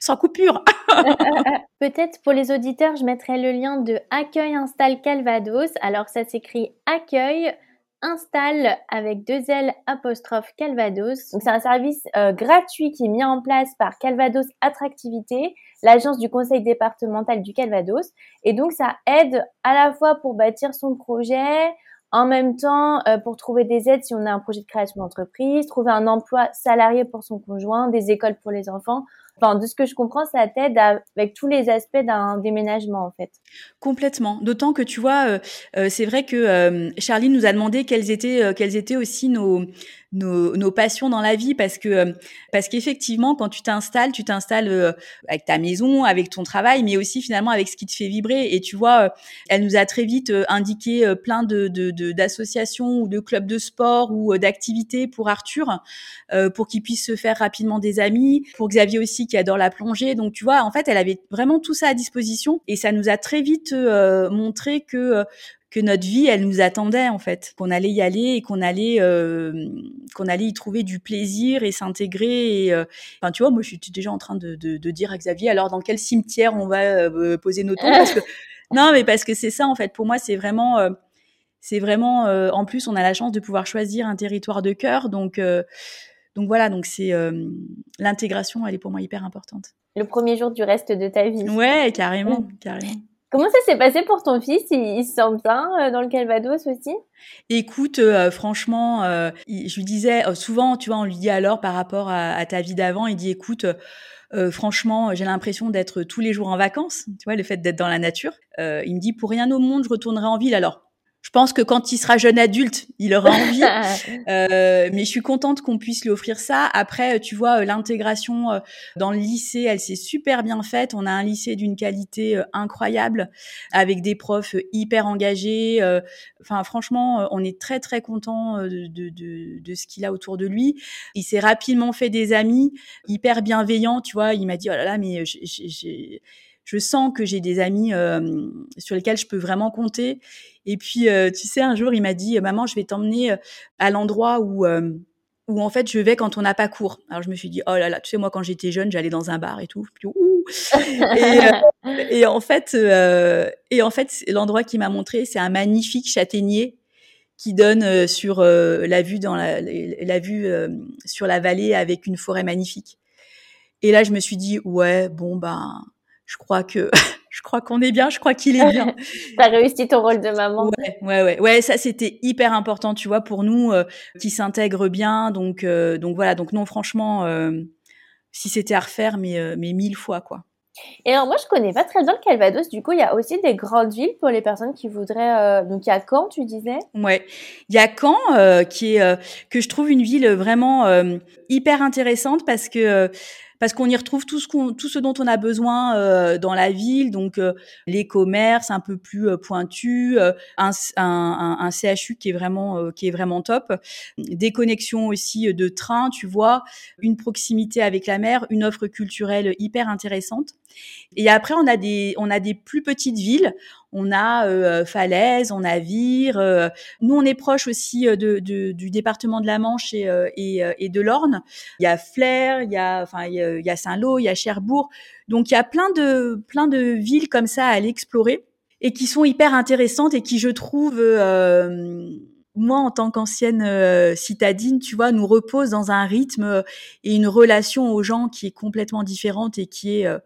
B: Sans, euh, coupure.
A: Peut-être pour les auditeurs, je mettrai le lien de Accueil Install Calvados. Alors ça s'écrit Accueil Install avec deux L apostrophe Calvados. Donc c'est un service euh, gratuit qui est mis en place par Calvados Attractivité, l'agence du conseil départemental du Calvados. Et donc ça aide à la fois pour bâtir son projet, en même temps, euh, pour trouver des aides si on a un projet de création d'entreprise, trouver un emploi salarié pour son conjoint, des écoles pour les enfants. Enfin, de ce que je comprends, ça t'aide avec tous les aspects d'un déménagement, en fait.
B: Complètement. D'autant que tu vois, euh, euh, c'est vrai que Charlie nous a demandé quelles étaient, quelles étaient aussi nos, nos, nos, passions dans la vie parce que euh, parce qu'effectivement quand tu t'installes tu t'installes euh, avec ta maison avec ton travail mais aussi finalement avec ce qui te fait vibrer et tu vois euh, elle nous a très vite indiqué plein de d'associations ou de clubs de sport ou d'activités pour Arthur pour qu'il puisse se faire rapidement des amis pour Xavier aussi qui adore la plongée donc tu vois en fait elle avait vraiment tout ça à disposition et ça nous a très vite montré que que notre vie, elle nous attendait en fait, qu'on allait y aller et qu'on allait euh, qu'on allait y trouver du plaisir et s'intégrer. Euh, enfin, tu vois, moi, je suis déjà en train de, de, de, dire à Xavier, alors dans quel cimetière on va euh, poser nos tombes? Parce que non, mais parce que c'est ça en fait. Pour moi, c'est vraiment, c'est vraiment. en plus, on a la chance de pouvoir choisir un territoire de cœur, donc. Donc voilà, donc c'est l'intégration, elle est pour moi hyper importante.
A: Le premier jour du reste de ta vie.
B: Ouais, carrément, carrément.
A: Comment ça s'est passé pour ton fils? Il, se sent bien euh, dans le Calvados aussi?
B: Écoute, euh, franchement, euh, je lui disais souvent, tu vois, on lui dit alors par rapport à, ta vie d'avant, il dit écoute. franchement, j'ai l'impression d'être tous les jours en vacances, tu vois, le fait d'être dans la nature. il me dit, pour rien au monde, je retournerai en ville. Alors, je pense que quand il sera jeune adulte, il aura envie. euh, mais je suis contente qu'on puisse lui offrir ça. Après, tu vois, euh, l'intégration euh, dans le lycée, elle s'est super bien faite. On a un lycée d'une qualité euh, incroyable, avec des profs hyper engagés. Enfin, franchement, on est très très content de, de, de, de ce qu'il a autour de lui. Il s'est rapidement fait des amis hyper bienveillants. Tu vois, il m'a dit oh là là, mais j'ai je sens que j'ai des amis euh, sur lesquels je peux vraiment compter. Et puis, euh, tu sais, un jour, il m'a dit, maman, je vais t'emmener euh, à l'endroit où où en fait je vais quand on n'a pas cours. Alors je me suis dit oh là là, tu sais moi quand j'étais jeune j'allais dans un bar et tout. et, et, en fait et en fait l'endroit qui m'a montré c'est un magnifique châtaignier qui donne sur la vue dans la, la vue sur la vallée avec une forêt magnifique. Et là je me suis dit ouais bon ben je crois que je crois qu'on est bien, je crois qu'il est bien.
A: T'as réussi ton rôle de maman.
B: Ouais, ouais, ouais, ouais ça c'était hyper important, tu vois, pour nous euh, qui s'intègrent bien. Donc, euh, donc voilà, donc non, franchement, euh, si c'était à refaire, mais mais mille fois quoi.
A: Et alors moi je connais pas très bien le Calvados. Du coup, il y a aussi des grandes villes pour les personnes qui voudraient. Donc il y a Caen, tu disais?
B: Ouais, il y a Caen qui est que je trouve une ville vraiment hyper intéressante parce que parce qu'on y retrouve tout ce, qu'on, tout ce dont on a besoin euh, dans la ville, donc euh, les commerces un peu plus euh, pointus, un, un, un, CHU qui est vraiment qui est vraiment top, des connexions aussi de train, tu vois, une proximité avec la mer, une offre culturelle hyper intéressante. Et après, on a des, on a des plus petites villes. On a euh, Falaise, on a Vire. Euh, nous, on est proche aussi euh, de, de, du département de la Manche et, euh, et, et, de l'Orne. Il y a Flers, il y a, enfin, a, Saint-Lô, il y a Cherbourg. Donc, il y a plein de, plein de villes comme ça à aller explorer et qui sont hyper intéressantes et qui, je trouve, moi, en tant qu'ancienne citadine, tu vois, nous repose dans un rythme et une relation aux gens qui est complètement différente et qui est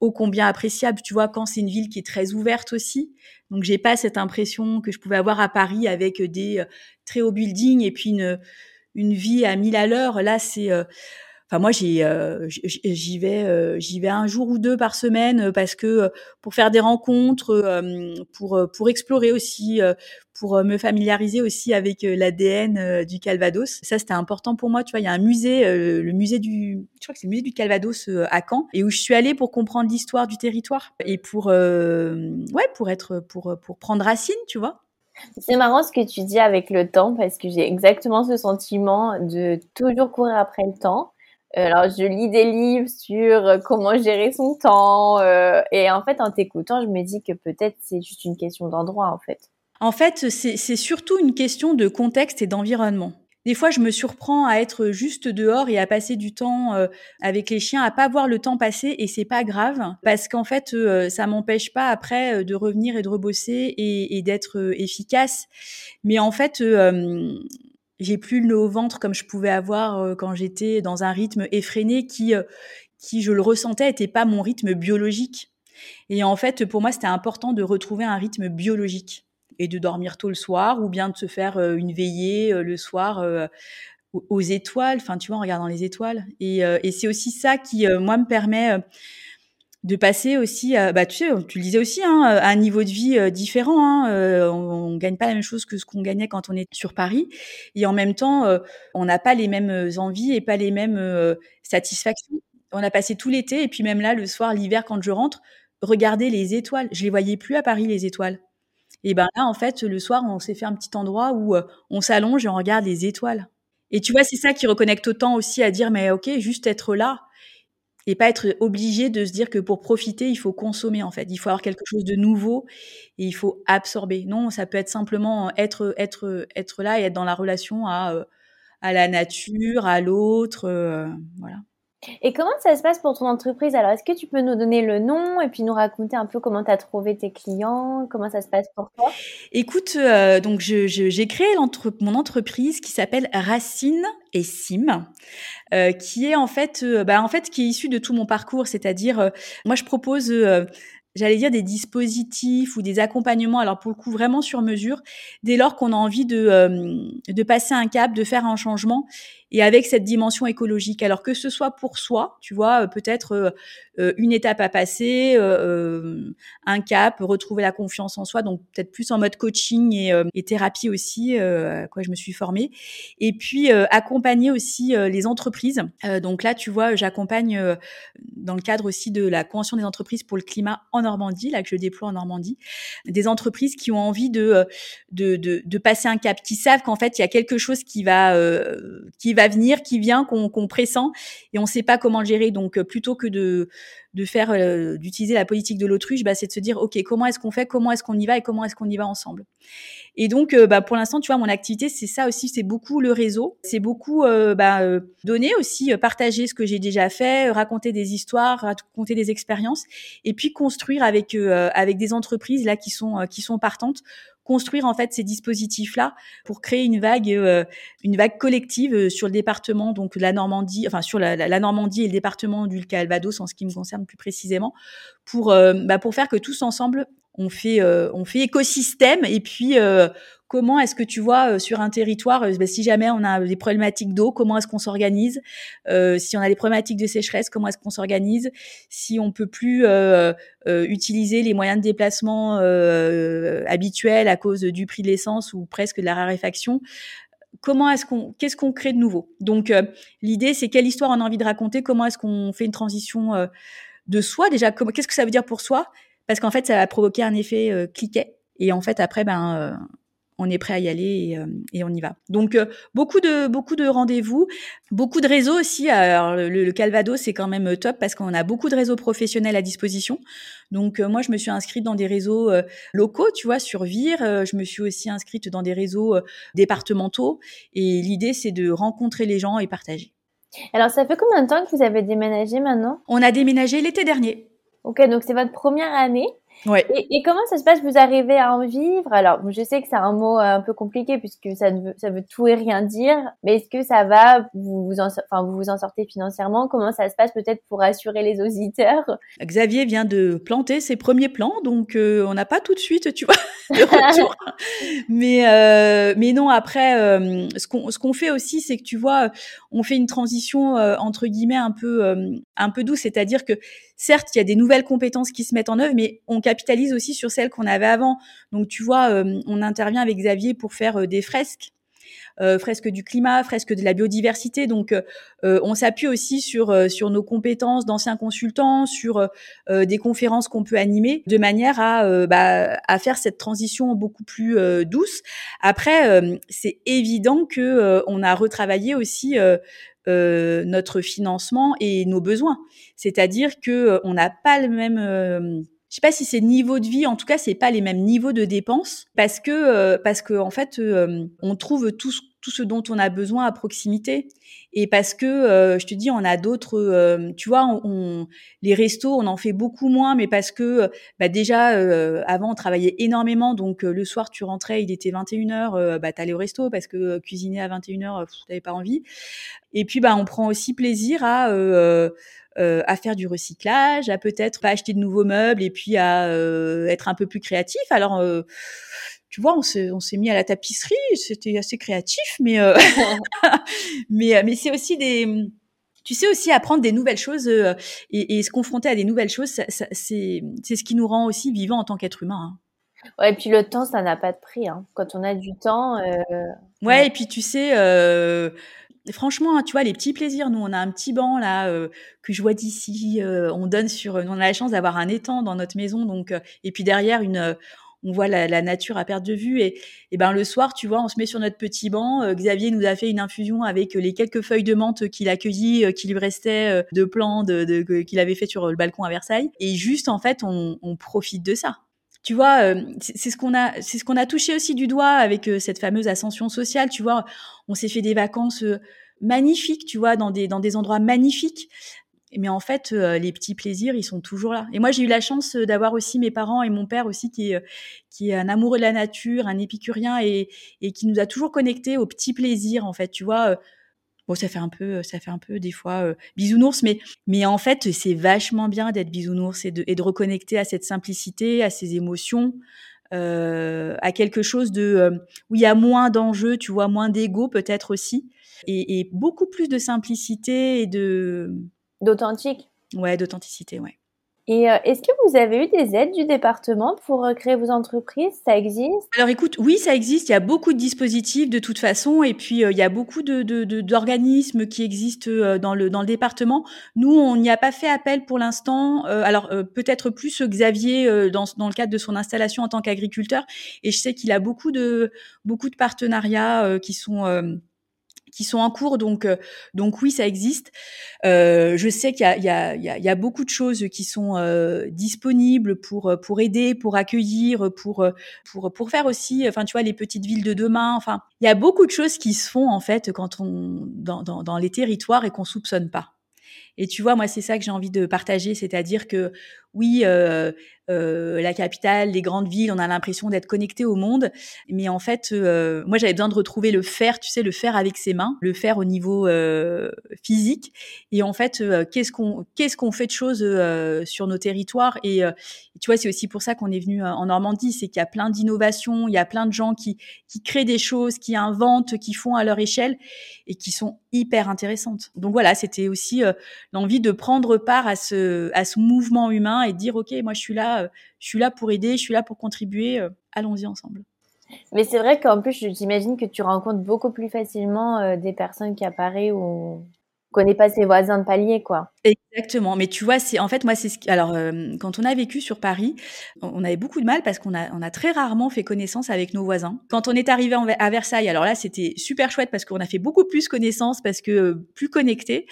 B: ô combien appréciable. Tu vois, quand c'est une ville qui est très ouverte aussi. Donc, j'ai pas cette impression que je pouvais avoir à Paris avec des euh, très hauts buildings et puis une, une vie à mille à l'heure. Là, c'est, euh, Enfin moi j'y vais j'y vais un jour ou deux par semaine parce que pour faire des rencontres pour pour explorer aussi pour me familiariser aussi avec l'ADN du Calvados. Ça c'était important pour moi, tu vois, il y a un musée le musée du je crois que c'est le musée du Calvados à Caen et où je suis allée pour comprendre l'histoire du territoire et pour ouais, pour être pour pour prendre racine, tu vois.
A: C'est marrant ce que tu dis avec le temps parce que j'ai exactement ce sentiment de toujours courir après le temps. Euh, alors, je lis des livres sur euh, comment gérer son temps. Euh, et en fait, en t'écoutant, je me dis que peut-être c'est juste une question d'endroit, en fait.
B: En fait, c'est surtout une question de contexte et d'environnement. Des fois, je me surprends à être juste dehors et à passer du temps avec les chiens, à pas voir le temps passer et c'est pas grave parce qu'en fait, ça m'empêche pas après de revenir et de rebosser et, et d'être efficace. Mais en fait, j'ai plus le au ventre comme je pouvais avoir euh, quand j'étais dans un rythme effréné qui, euh, qui je le ressentais, était pas mon rythme biologique. Et en fait, pour moi, c'était important de retrouver un rythme biologique et de dormir tôt le soir ou bien de se faire euh, une veillée le soir aux étoiles, enfin, tu vois, en regardant les étoiles. Et, c'est aussi ça qui, moi, me permet de passer aussi, bah tu sais, tu le disais aussi, hein, un niveau de vie euh, différent. Hein, euh, on, ne gagne pas la même chose que ce qu'on gagnait quand on est sur Paris, et en même temps, euh, on n'a pas les mêmes envies et pas les mêmes satisfactions. On a passé tout l'été et puis même là, le soir, l'hiver, quand je rentre, regarder les étoiles. Je les voyais plus à Paris les étoiles. Et ben là, en fait, le soir, on s'est fait un petit endroit où on s'allonge et on regarde les étoiles. Et tu vois, c'est ça qui reconnecte autant aussi à dire, mais ok, juste être là et pas être obligé de se dire que pour profiter, il faut consommer en fait. Il faut avoir quelque chose de nouveau et il faut absorber. Non, ça peut être simplement être être être là et être dans la relation à euh, la nature, à l'autre, euh, voilà.
A: Et comment ça se passe pour ton entreprise? Alors, est-ce que tu peux nous donner le nom et puis nous raconter un peu comment tu as trouvé tes clients? Comment ça se passe pour toi?
B: Écoute, euh, donc j'ai créé mon entreprise qui s'appelle Racine et Sim, euh, qui est en fait, euh, bah, en fait, qui est issue de tout mon parcours. C'est-à-dire, moi, je propose j'allais dire des dispositifs ou des accompagnements, alors pour le coup vraiment sur mesure, dès lors qu'on a envie de, de passer un cap, de faire un changement et avec cette dimension écologique. Alors que ce soit pour soi, tu vois, euh, peut-être euh, euh, une étape à passer, un cap, retrouver la confiance en soi, donc peut-être plus en mode coaching et, thérapie aussi, à quoi je me suis formée. Et puis accompagner aussi les entreprises. donc là, tu vois, j'accompagne dans le cadre aussi de la convention des entreprises pour le climat en Normandie, là que je déploie en Normandie, des entreprises qui ont envie de de, de, de passer un cap, qui savent qu'en fait il y a quelque chose qui va qui va va venir, qui vient, qu'on pressent, et on ne sait pas comment le gérer. Donc, euh, plutôt que de, faire, euh, d'utiliser la politique de l'autruche, bah, c'est de se dire, ok, comment est-ce qu'on fait, comment est-ce qu'on y va et comment est-ce qu'on y va ensemble. Et donc, euh, bah, pour l'instant, tu vois, mon activité, c'est ça aussi, c'est beaucoup le réseau, c'est beaucoup bah, donner aussi, partager ce que j'ai déjà fait, raconter des histoires, raconter des expériences, et puis construire avec avec des entreprises là qui sont qui sont partantes construire en fait ces dispositifs là pour créer une vague euh, collective euh, sur le département donc la Normandie enfin sur la, la, Normandie et le département du Calvados en ce qui me concerne plus précisément pour euh, bah, pour faire que tous ensemble on fait on fait écosystème. Et puis comment est-ce que tu vois euh, sur un territoire, euh, bah, si jamais on a des problématiques d'eau, comment est-ce qu'on s'organise? Euh, Si on a des problématiques de sécheresse, comment est-ce qu'on s'organise? Si on peut plus utiliser les moyens de déplacement habituels à cause du prix de l'essence ou presque de la raréfaction, comment est-ce qu'on qu'est-ce qu'on crée de nouveau? Donc l'idée c'est quelle histoire on a envie de raconter, comment est-ce qu'on fait une transition de soi? Déjà qu'est-ce que ça veut dire pour soi? Parce qu'en fait ça va provoquer un effet cliquet et en fait après ben on est prêt à y aller et, euh, on y va. Donc euh, beaucoup de beaucoup de rendez-vous, beaucoup de réseaux aussi. Alors le, Calvados c'est quand même top parce qu'on a beaucoup de réseaux professionnels à disposition. Donc euh, moi je me suis inscrite dans des réseaux locaux, tu vois, sur Vire. je me suis aussi inscrite dans des réseaux départementaux et l'idée c'est de rencontrer les gens et partager.
A: Alors ça fait combien de temps que vous avez déménagé maintenant?
B: On a déménagé l'été dernier.
A: Ok, donc c'est votre première année. Ouais. Et, comment ça se passe? Vous arrivez à en vivre? Alors, je sais que c'est un mot un peu compliqué puisque ça veut, ça veut tout et rien dire. Mais est-ce que ça va? Vous vous en, enfin, vous vous en sortez financièrement? Comment ça se passe peut-être pour assurer les auditeurs?
B: Xavier vient de planter ses premiers plants, donc euh, on n'a pas tout de suite, tu vois, de retour. mais euh, mais non, après, euh, ce qu'on ce qu'on fait aussi, c'est que tu vois, on fait une transition entre guillemets un peu un peu douce, c'est-à-dire que certes, il y a des nouvelles compétences qui se mettent en œuvre, mais on capitalise aussi sur celles qu'on avait avant. Donc, tu vois, euh, on intervient avec Xavier pour faire euh, des fresques. Euh, fresques du climat, fresques de la biodiversité. Donc, on s'appuie aussi sur sur nos compétences d'anciens consultants, sur des conférences qu'on peut animer, de manière à bah, à faire cette transition beaucoup plus douce. Après, c'est évident que on a retravaillé aussi euh, notre financement et nos besoins. C'est-à-dire que euh, on n'a pas le même euh, je sais pas si c'est niveau de vie, en tout cas, c'est pas les mêmes niveaux de dépenses parce que parce que en fait, on trouve tout tout ce dont on a besoin à proximité. Et parce que euh, je te dis on a d'autres euh, tu vois on, les restos on en fait beaucoup moins mais parce que bah déjà euh, avant on travaillait énormément. Donc le soir tu rentrais il était 21h bah t'allais au resto parce que cuisiner à 21h t'avais pas envie. Et puis bah on prend aussi plaisir à à faire du recyclage, à peut-être pas acheter de nouveaux meubles et puis à être un peu plus créatif. Alors tu vois, on s'est, on s'est mis à la tapisserie, c'était assez créatif, mais, euh, mais, mais c'est aussi des, tu sais aussi apprendre des nouvelles choses euh, et, et, se confronter à des nouvelles choses, ça, ça, c'est, c'est ce qui nous rend aussi vivants en tant qu'être humain. Hein.
A: Ouais, et puis le temps, ça n'a pas de prix. Hein. Quand on a du temps. Euh...
B: Ouais, et puis tu sais, euh, franchement, hein, tu vois, les petits plaisirs. Nous, on a un petit banc là euh, que je vois d'ici. Euh, on donne sur. On a la chance d'avoir un étang dans notre maison, donc et puis derrière une on voit la, nature à perte de vue et, et, ben le soir tu vois on se met sur notre petit banc euh, Xavier nous a fait une infusion avec les quelques feuilles de menthe qu'il a cueillies euh, qui lui restait euh, de plants de, qu'il avait fait sur le balcon à Versailles. Et juste en fait on, profite de ça. Tu vois, c'est ce qu'on a, c'est ce qu'on a touché aussi du doigt avec cette fameuse ascension sociale. Tu vois, on s'est fait des vacances magnifiques, tu vois, dans des dans des endroits magnifiques mais en fait, euh, les petits plaisirs, ils sont toujours là. Et moi, j'ai eu la chance euh, d'avoir aussi mes parents et mon père aussi, qui est, euh, qui est un amoureux de la nature, un épicurien, et, et qui nous a toujours connectés aux petits plaisirs, en fait. Tu vois, bon, ça fait un peu, ça fait un peu des fois bisounours, mais, mais en fait, c'est vachement bien d'être bisounours et de, et de reconnecter à cette simplicité, à ces émotions. Euh, à quelque chose de où il y a moins d'enjeux, tu vois, moins d'ego peut-être aussi, et, et, beaucoup plus de simplicité et de
A: D'authentique
B: Ouais, d'authenticité, ouais.
A: Et euh, est-ce que vous avez eu des aides du département pour euh, créer vos entreprises? Ça existe?
B: Alors écoute, oui, ça existe. Il y a beaucoup de dispositifs de toute façon, et puis euh, il y a beaucoup de, d'organismes qui existent dans le dans le département. Nous, on n'y a pas fait appel pour l'instant. alors peut-être plus Xavier dans dans le cadre de son installation en tant qu'agriculteur, et je sais qu'il a beaucoup de beaucoup de partenariats qui sont qui sont en cours, donc euh, donc oui, ça existe. Euh, je sais qu'il y y, il y a beaucoup de choses qui sont euh, disponibles pour pour aider, pour accueillir, pour pour pour faire aussi, enfin tu vois, les petites villes de demain. Enfin, il y a beaucoup de choses qui se font en fait quand on dans dans, dans les territoires et qu'on soupçonne pas. Et tu vois, moi, c'est ça que j'ai envie de partager, c'est-à-dire que oui, la capitale, les grandes villes, on a l'impression d'être connecté au monde, mais en fait, moi, j'avais besoin de retrouver le faire, tu sais, le faire avec ses mains, le faire au niveau physique. Et en fait, qu'est-ce qu'on fait de choses sur nos territoires? Et, tu vois, c'est aussi pour ça qu'on est venu en Normandie, c'est qu'il y a plein d'innovations, il y a plein de gens qui créent des choses, qui inventent, qui font à leur échelle et qui sont hyper intéressantes. Donc voilà, c'était aussi l'envie de prendre part à ce mouvement humain et dire ok, moi je suis là, euh, je suis là pour aider, je suis là pour contribuer. Euh, allons-y ensemble.
A: Mais c'est vrai qu'en plus, j'imagine que tu rencontres beaucoup plus facilement euh, des personnes qui apparaissent ou connaît pas ses voisins de palier, quoi.
B: Exactement. Mais tu vois, c'est en fait moi c'est ce alors euh, quand on a vécu sur Paris, on avait beaucoup de mal parce qu'on a on a très rarement fait connaissance avec nos voisins. Quand on est arrivé à Versailles, alors là c'était super chouette parce qu'on a fait beaucoup plus connaissance parce que euh, plus connecté.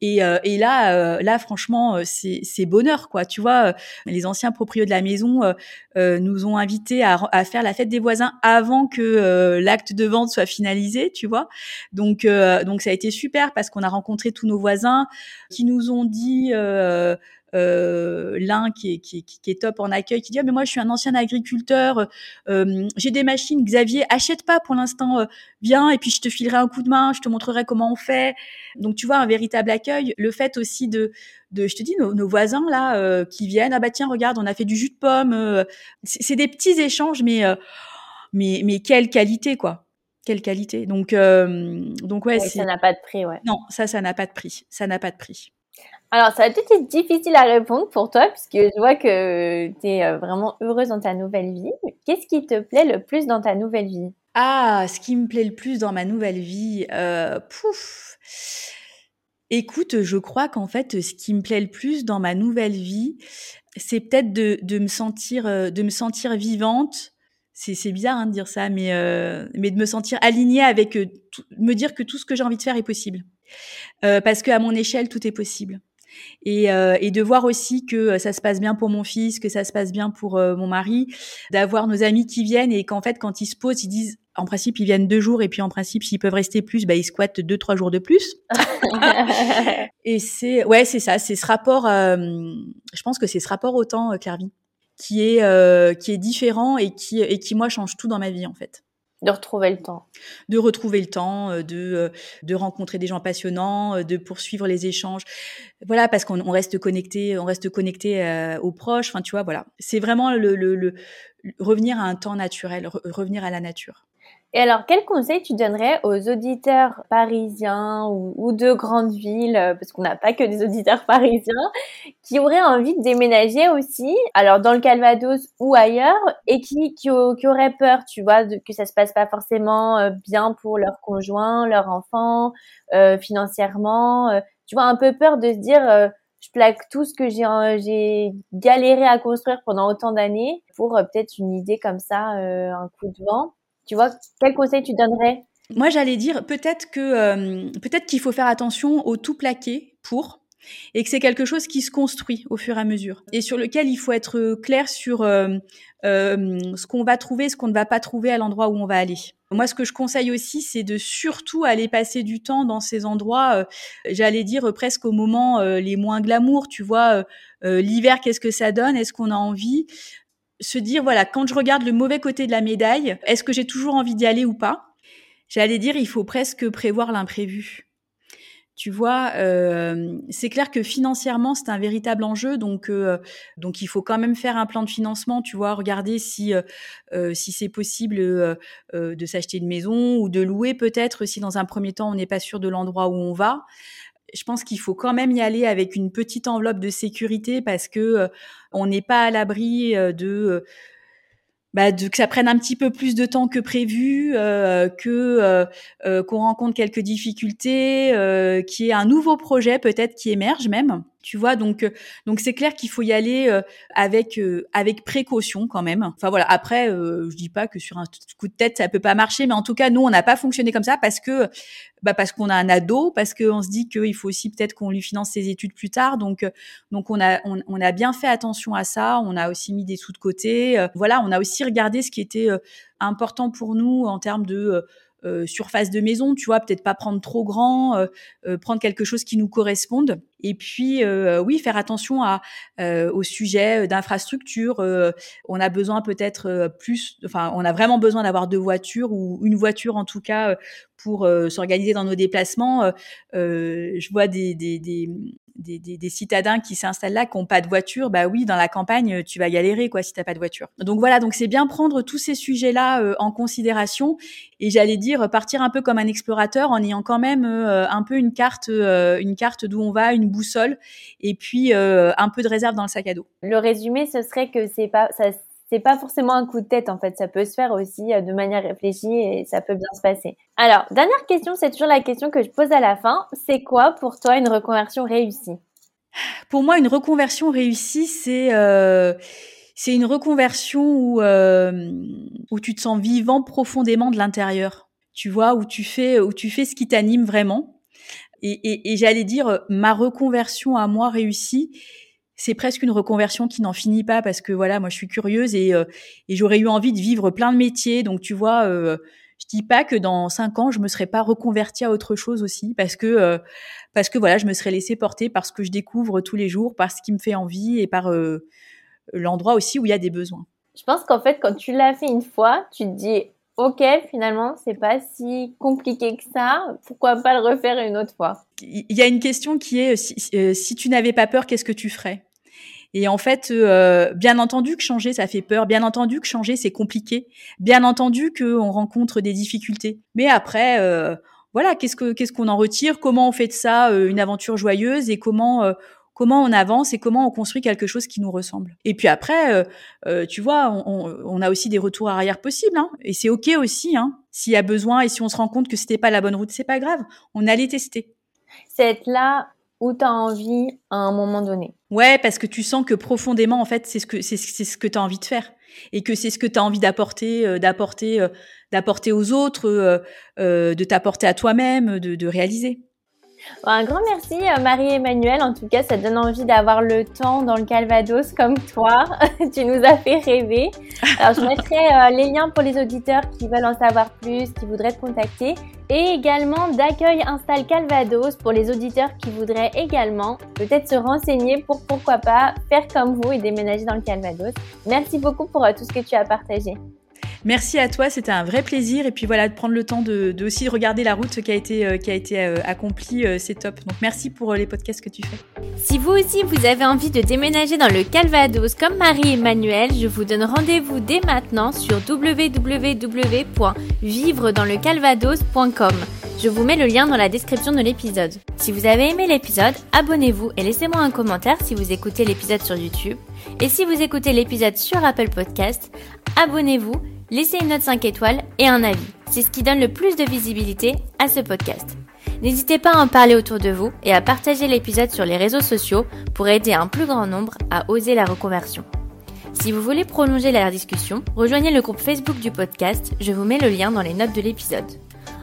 B: Et, euh, et là là franchement c'est c'est bonheur quoi. Tu vois, les anciens propriétaires de la maison nous ont invités à, à faire la fête des voisins avant que l'acte de vente soit finalisé, tu vois. Donc donc ça a été super parce qu'on a rencontré tous nos voisins qui nous ont dit euh, euh, l'un qui est, qui, qui est, top en accueil, qui dit ah, mais moi je suis un ancien agriculteur, euh, j'ai des machines, Xavier, achète pas pour l'instant, euh, viens et puis je te filerai un coup de main, je te montrerai comment on fait. Donc tu vois un véritable accueil. Le fait aussi de, de je te dis nos, nos voisins là euh, qui viennent, ah bah tiens regarde, on a fait du jus de pomme. Euh, c'est des petits échanges, mais mais mais quelle qualité quoi quelle qualité. Donc, euh, donc ouais,
A: ça n'a pas de prix, ouais.
B: Non, ça, ça n'a pas de prix. Ça n'a pas de prix.
A: Alors, ça va peut-être être difficile à répondre pour toi, puisque je vois que tu es euh, vraiment heureuse dans ta nouvelle vie. Qu'est-ce qui te plaît le plus dans ta nouvelle vie?
B: Ah, ce qui me plaît le plus dans ma nouvelle vie, euh, pouf. Écoute, je crois qu'en fait, ce qui me plaît le plus dans ma nouvelle vie, c'est peut-être de, me sentir, euh, de me sentir vivante. C'est, bizarre hein, de dire ça, mais, euh, mais de me sentir alignée avec, tout, me dire que tout ce que j'ai envie de faire est possible. Euh, parce qu'à mon échelle, tout est possible et, euh, et, de voir aussi que ça se passe bien pour mon fils, que ça se passe bien pour euh, mon mari, d'avoir nos amis qui viennent et qu'en fait quand ils se posent, ils disent en principe ils viennent deux jours et puis en principe s'ils peuvent rester plus, bah ils squattent deux trois jours de plus. et c'est ouais c'est ça, c'est ce rapport. Euh, je pense que c'est ce rapport au temps, Clairvy, qui est euh, qui est différent et qui et qui moi change tout dans ma vie en fait.
A: De retrouver le temps.
B: De retrouver le temps, euh, de, euh, de rencontrer des gens passionnants, euh, de poursuivre les échanges. Voilà, parce qu'on on reste connecté, on reste connecté euh, aux proches. Enfin, tu vois, voilà. C'est vraiment le, le, le, revenir à un temps naturel, re revenir à la nature.
A: Et alors, quel conseil tu donnerais aux auditeurs parisiens ou, de grandes villes, euh, parce qu'on n'a pas que des auditeurs parisiens, qui auraient envie de déménager aussi, alors dans le Calvados ou ailleurs, et qui, qui, qui auraient peur, tu vois, de, que ça se passe pas forcément euh, bien pour leur conjoint, leur enfant, euh, financièrement, euh, tu vois, un peu peur de se dire, euh, je plaque tout ce que j'ai j'ai galéré à construire pendant autant d'années pour peut-être une idée comme ça, un coup de vent. Tu vois, quel conseil tu donnerais?
B: Moi, j'allais dire peut-être que euh, peut-être qu'il faut faire attention au tout plaqué pour et que c'est quelque chose qui se construit au fur et à mesure et sur lequel il faut être clair sur euh, euh, ce qu'on va trouver, ce qu'on ne va pas trouver à l'endroit où on va aller. Moi, ce que je conseille aussi, c'est de surtout aller passer du temps dans ces endroits, euh, j'allais dire presque au moment euh, les moins glamour, tu vois, l'hiver, qu'est-ce que ça donne? Est-ce qu'on a envie? Se dire, voilà, quand je regarde le mauvais côté de la médaille, est-ce que j'ai toujours envie d'y aller ou pas? J'allais dire, il faut presque prévoir l'imprévu. Tu vois, euh, c'est clair que financièrement, c'est un véritable enjeu, donc euh, donc il faut quand même faire un plan de financement. Tu vois, regarder si euh, si c'est possible de s'acheter une maison ou de louer peut-être si dans un premier temps on n'est pas sûr de l'endroit où on va je pense qu'il faut quand même y aller avec une petite enveloppe de sécurité parce que euh, on n'est pas à l'abri euh, de, bah, de que ça prenne un petit peu plus de temps que prévu, euh, que qu'on rencontre quelques difficultés, qu'il y ait un nouveau projet peut-être qui émerge même. Tu vois, donc donc c'est clair qu'il faut y aller avec avec précaution quand même. Enfin voilà. Après, je dis pas que sur un coup de tête ça peut pas marcher, mais en tout cas nous on n'a pas fonctionné comme ça parce que bah parce qu'on a un ado, parce qu'on se dit qu'il faut aussi peut-être qu'on lui finance ses études plus tard. Donc donc on a on, on, a bien fait attention à ça. On a aussi mis des sous de côté. voilà, on a aussi regardé ce qui était important pour nous en termes de euh, surface de maison, tu vois, peut-être pas prendre trop grand, euh, euh, prendre quelque chose qui nous corresponde. Et puis, euh, oui, faire attention à, au sujet d'infrastructure. on a besoin peut-être plus, enfin, on a vraiment besoin d'avoir deux voitures ou une voiture en tout cas pour s'organiser dans nos déplacements. je vois des, des, des, des, citadins qui s'installent là, qui n'ont pas de voiture, bah oui, dans la campagne, tu vas galérer quoi si t'as pas de voiture. Donc voilà, donc c'est bien prendre tous ces sujets-là euh, en considération et j'allais dire partir un peu comme un explorateur en ayant quand même euh, un peu une carte, euh, une carte d'où on va, une boussole et puis un peu de réserve dans le sac à dos.
A: Le résumé, ce serait que c'est pas ça c'est pas forcément un coup de tête en fait, ça peut se faire aussi de manière réfléchie et ça peut bien se passer. Alors, dernière question, c'est toujours la question que je pose à la fin, c'est quoi pour toi une reconversion réussie?
B: Pour moi, une reconversion réussie, c'est euh, c'est une reconversion où euh, où tu te sens vivant profondément de l'intérieur. Tu vois, où tu fais où tu fais ce qui t'anime vraiment. Et j'allais dire ma reconversion à moi réussie, c'est presque une reconversion qui n'en finit pas parce que voilà, moi je suis curieuse et, euh, et j'aurais eu envie de vivre plein de métiers. Donc tu vois, euh, Je dis pas que dans cinq ans, je me serais pas reconvertie à autre chose aussi, parce que euh, parce que voilà, je me serais laissée porter par ce que je découvre tous les jours, par ce qui me fait envie et par euh, l'endroit aussi où il y a des besoins.
A: Je pense qu'en fait, quand tu l'as fait une fois, tu te dis ok, finalement, c'est pas si compliqué que ça. Pourquoi pas le refaire une autre fois?
B: Il y a une question qui est si, si tu n'avais pas peur, qu'est-ce que tu ferais? Et en fait, euh, bien entendu que changer, ça fait peur. Bien entendu que changer, c'est compliqué. Bien entendu qu'on rencontre des difficultés. Mais après, euh, voilà, qu'est-ce que qu'est-ce qu'on en retire? Comment on fait de ça euh, une aventure joyeuse? Et comment comment on avance? Et comment on construit quelque chose qui nous ressemble? Et puis après, tu vois, on, on, a aussi des retours arrière possibles, hein, et c'est ok aussi. Hein, S'il y a besoin et si on se rend compte que c'était pas la bonne route, c'est pas grave. On allait tester.
A: C'est là où tu envie à un moment donné.
B: Ouais, parce que tu sens que profondément, en fait, c'est ce que c'est ce que tu envie de faire et que c'est ce que tu as envie d'apporter, euh, d'apporter, euh, d'apporter aux autres, euh, de t'apporter à toi-même, de, de réaliser.
A: Un grand merci Marie-Emmanuelle. En tout cas, ça donne envie d'avoir le temps dans le Calvados comme toi. tu nous as fait rêver. Alors, je mettrai les liens pour les auditeurs qui veulent en savoir plus, qui voudraient te contacter et également d'accueil Install Calvados pour les auditeurs qui voudraient également peut-être se renseigner pour pourquoi pas faire comme vous et déménager dans le Calvados. Merci beaucoup pour euh, tout ce que tu as partagé.
B: Merci à toi, c'était un vrai plaisir. Et puis voilà, de prendre le temps de, aussi regarder la route qui a été, euh, qui a été euh, accomplie, c'est top. Donc merci pour les podcasts que tu fais.
A: Si vous aussi vous avez envie de déménager dans le Calvados comme Marie-Emmanuelle, je vous donne rendez-vous dès maintenant sur www.vivredanslecalvados.com. Je vous mets le lien dans la description de l'épisode. Si vous avez aimé l'épisode, abonnez-vous et laissez-moi un commentaire si vous écoutez l'épisode sur YouTube. Et si vous écoutez l'épisode sur Apple Podcast, abonnez-vous, laissez une note 5 étoiles et un avis. C'est ce qui donne le plus de visibilité à ce podcast. N'hésitez pas à en parler autour de vous et à partager l'épisode sur les réseaux sociaux pour aider un plus grand nombre à oser la reconversion. Si vous voulez prolonger la discussion, rejoignez le groupe Facebook du podcast, je vous mets le lien dans les notes de l'épisode.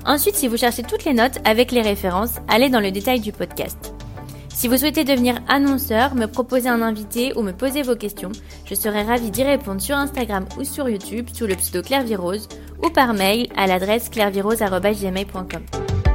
A: Ensuite, si vous cherchez toutes les notes avec les références, allez dans le détail du podcast. Si vous souhaitez devenir annonceur, me proposer un invité ou me poser vos questions, je serai ravie d'y répondre sur Instagram ou sur YouTube sous le pseudo Claire ou par mail à l'adresse clairvirose.gmail.com.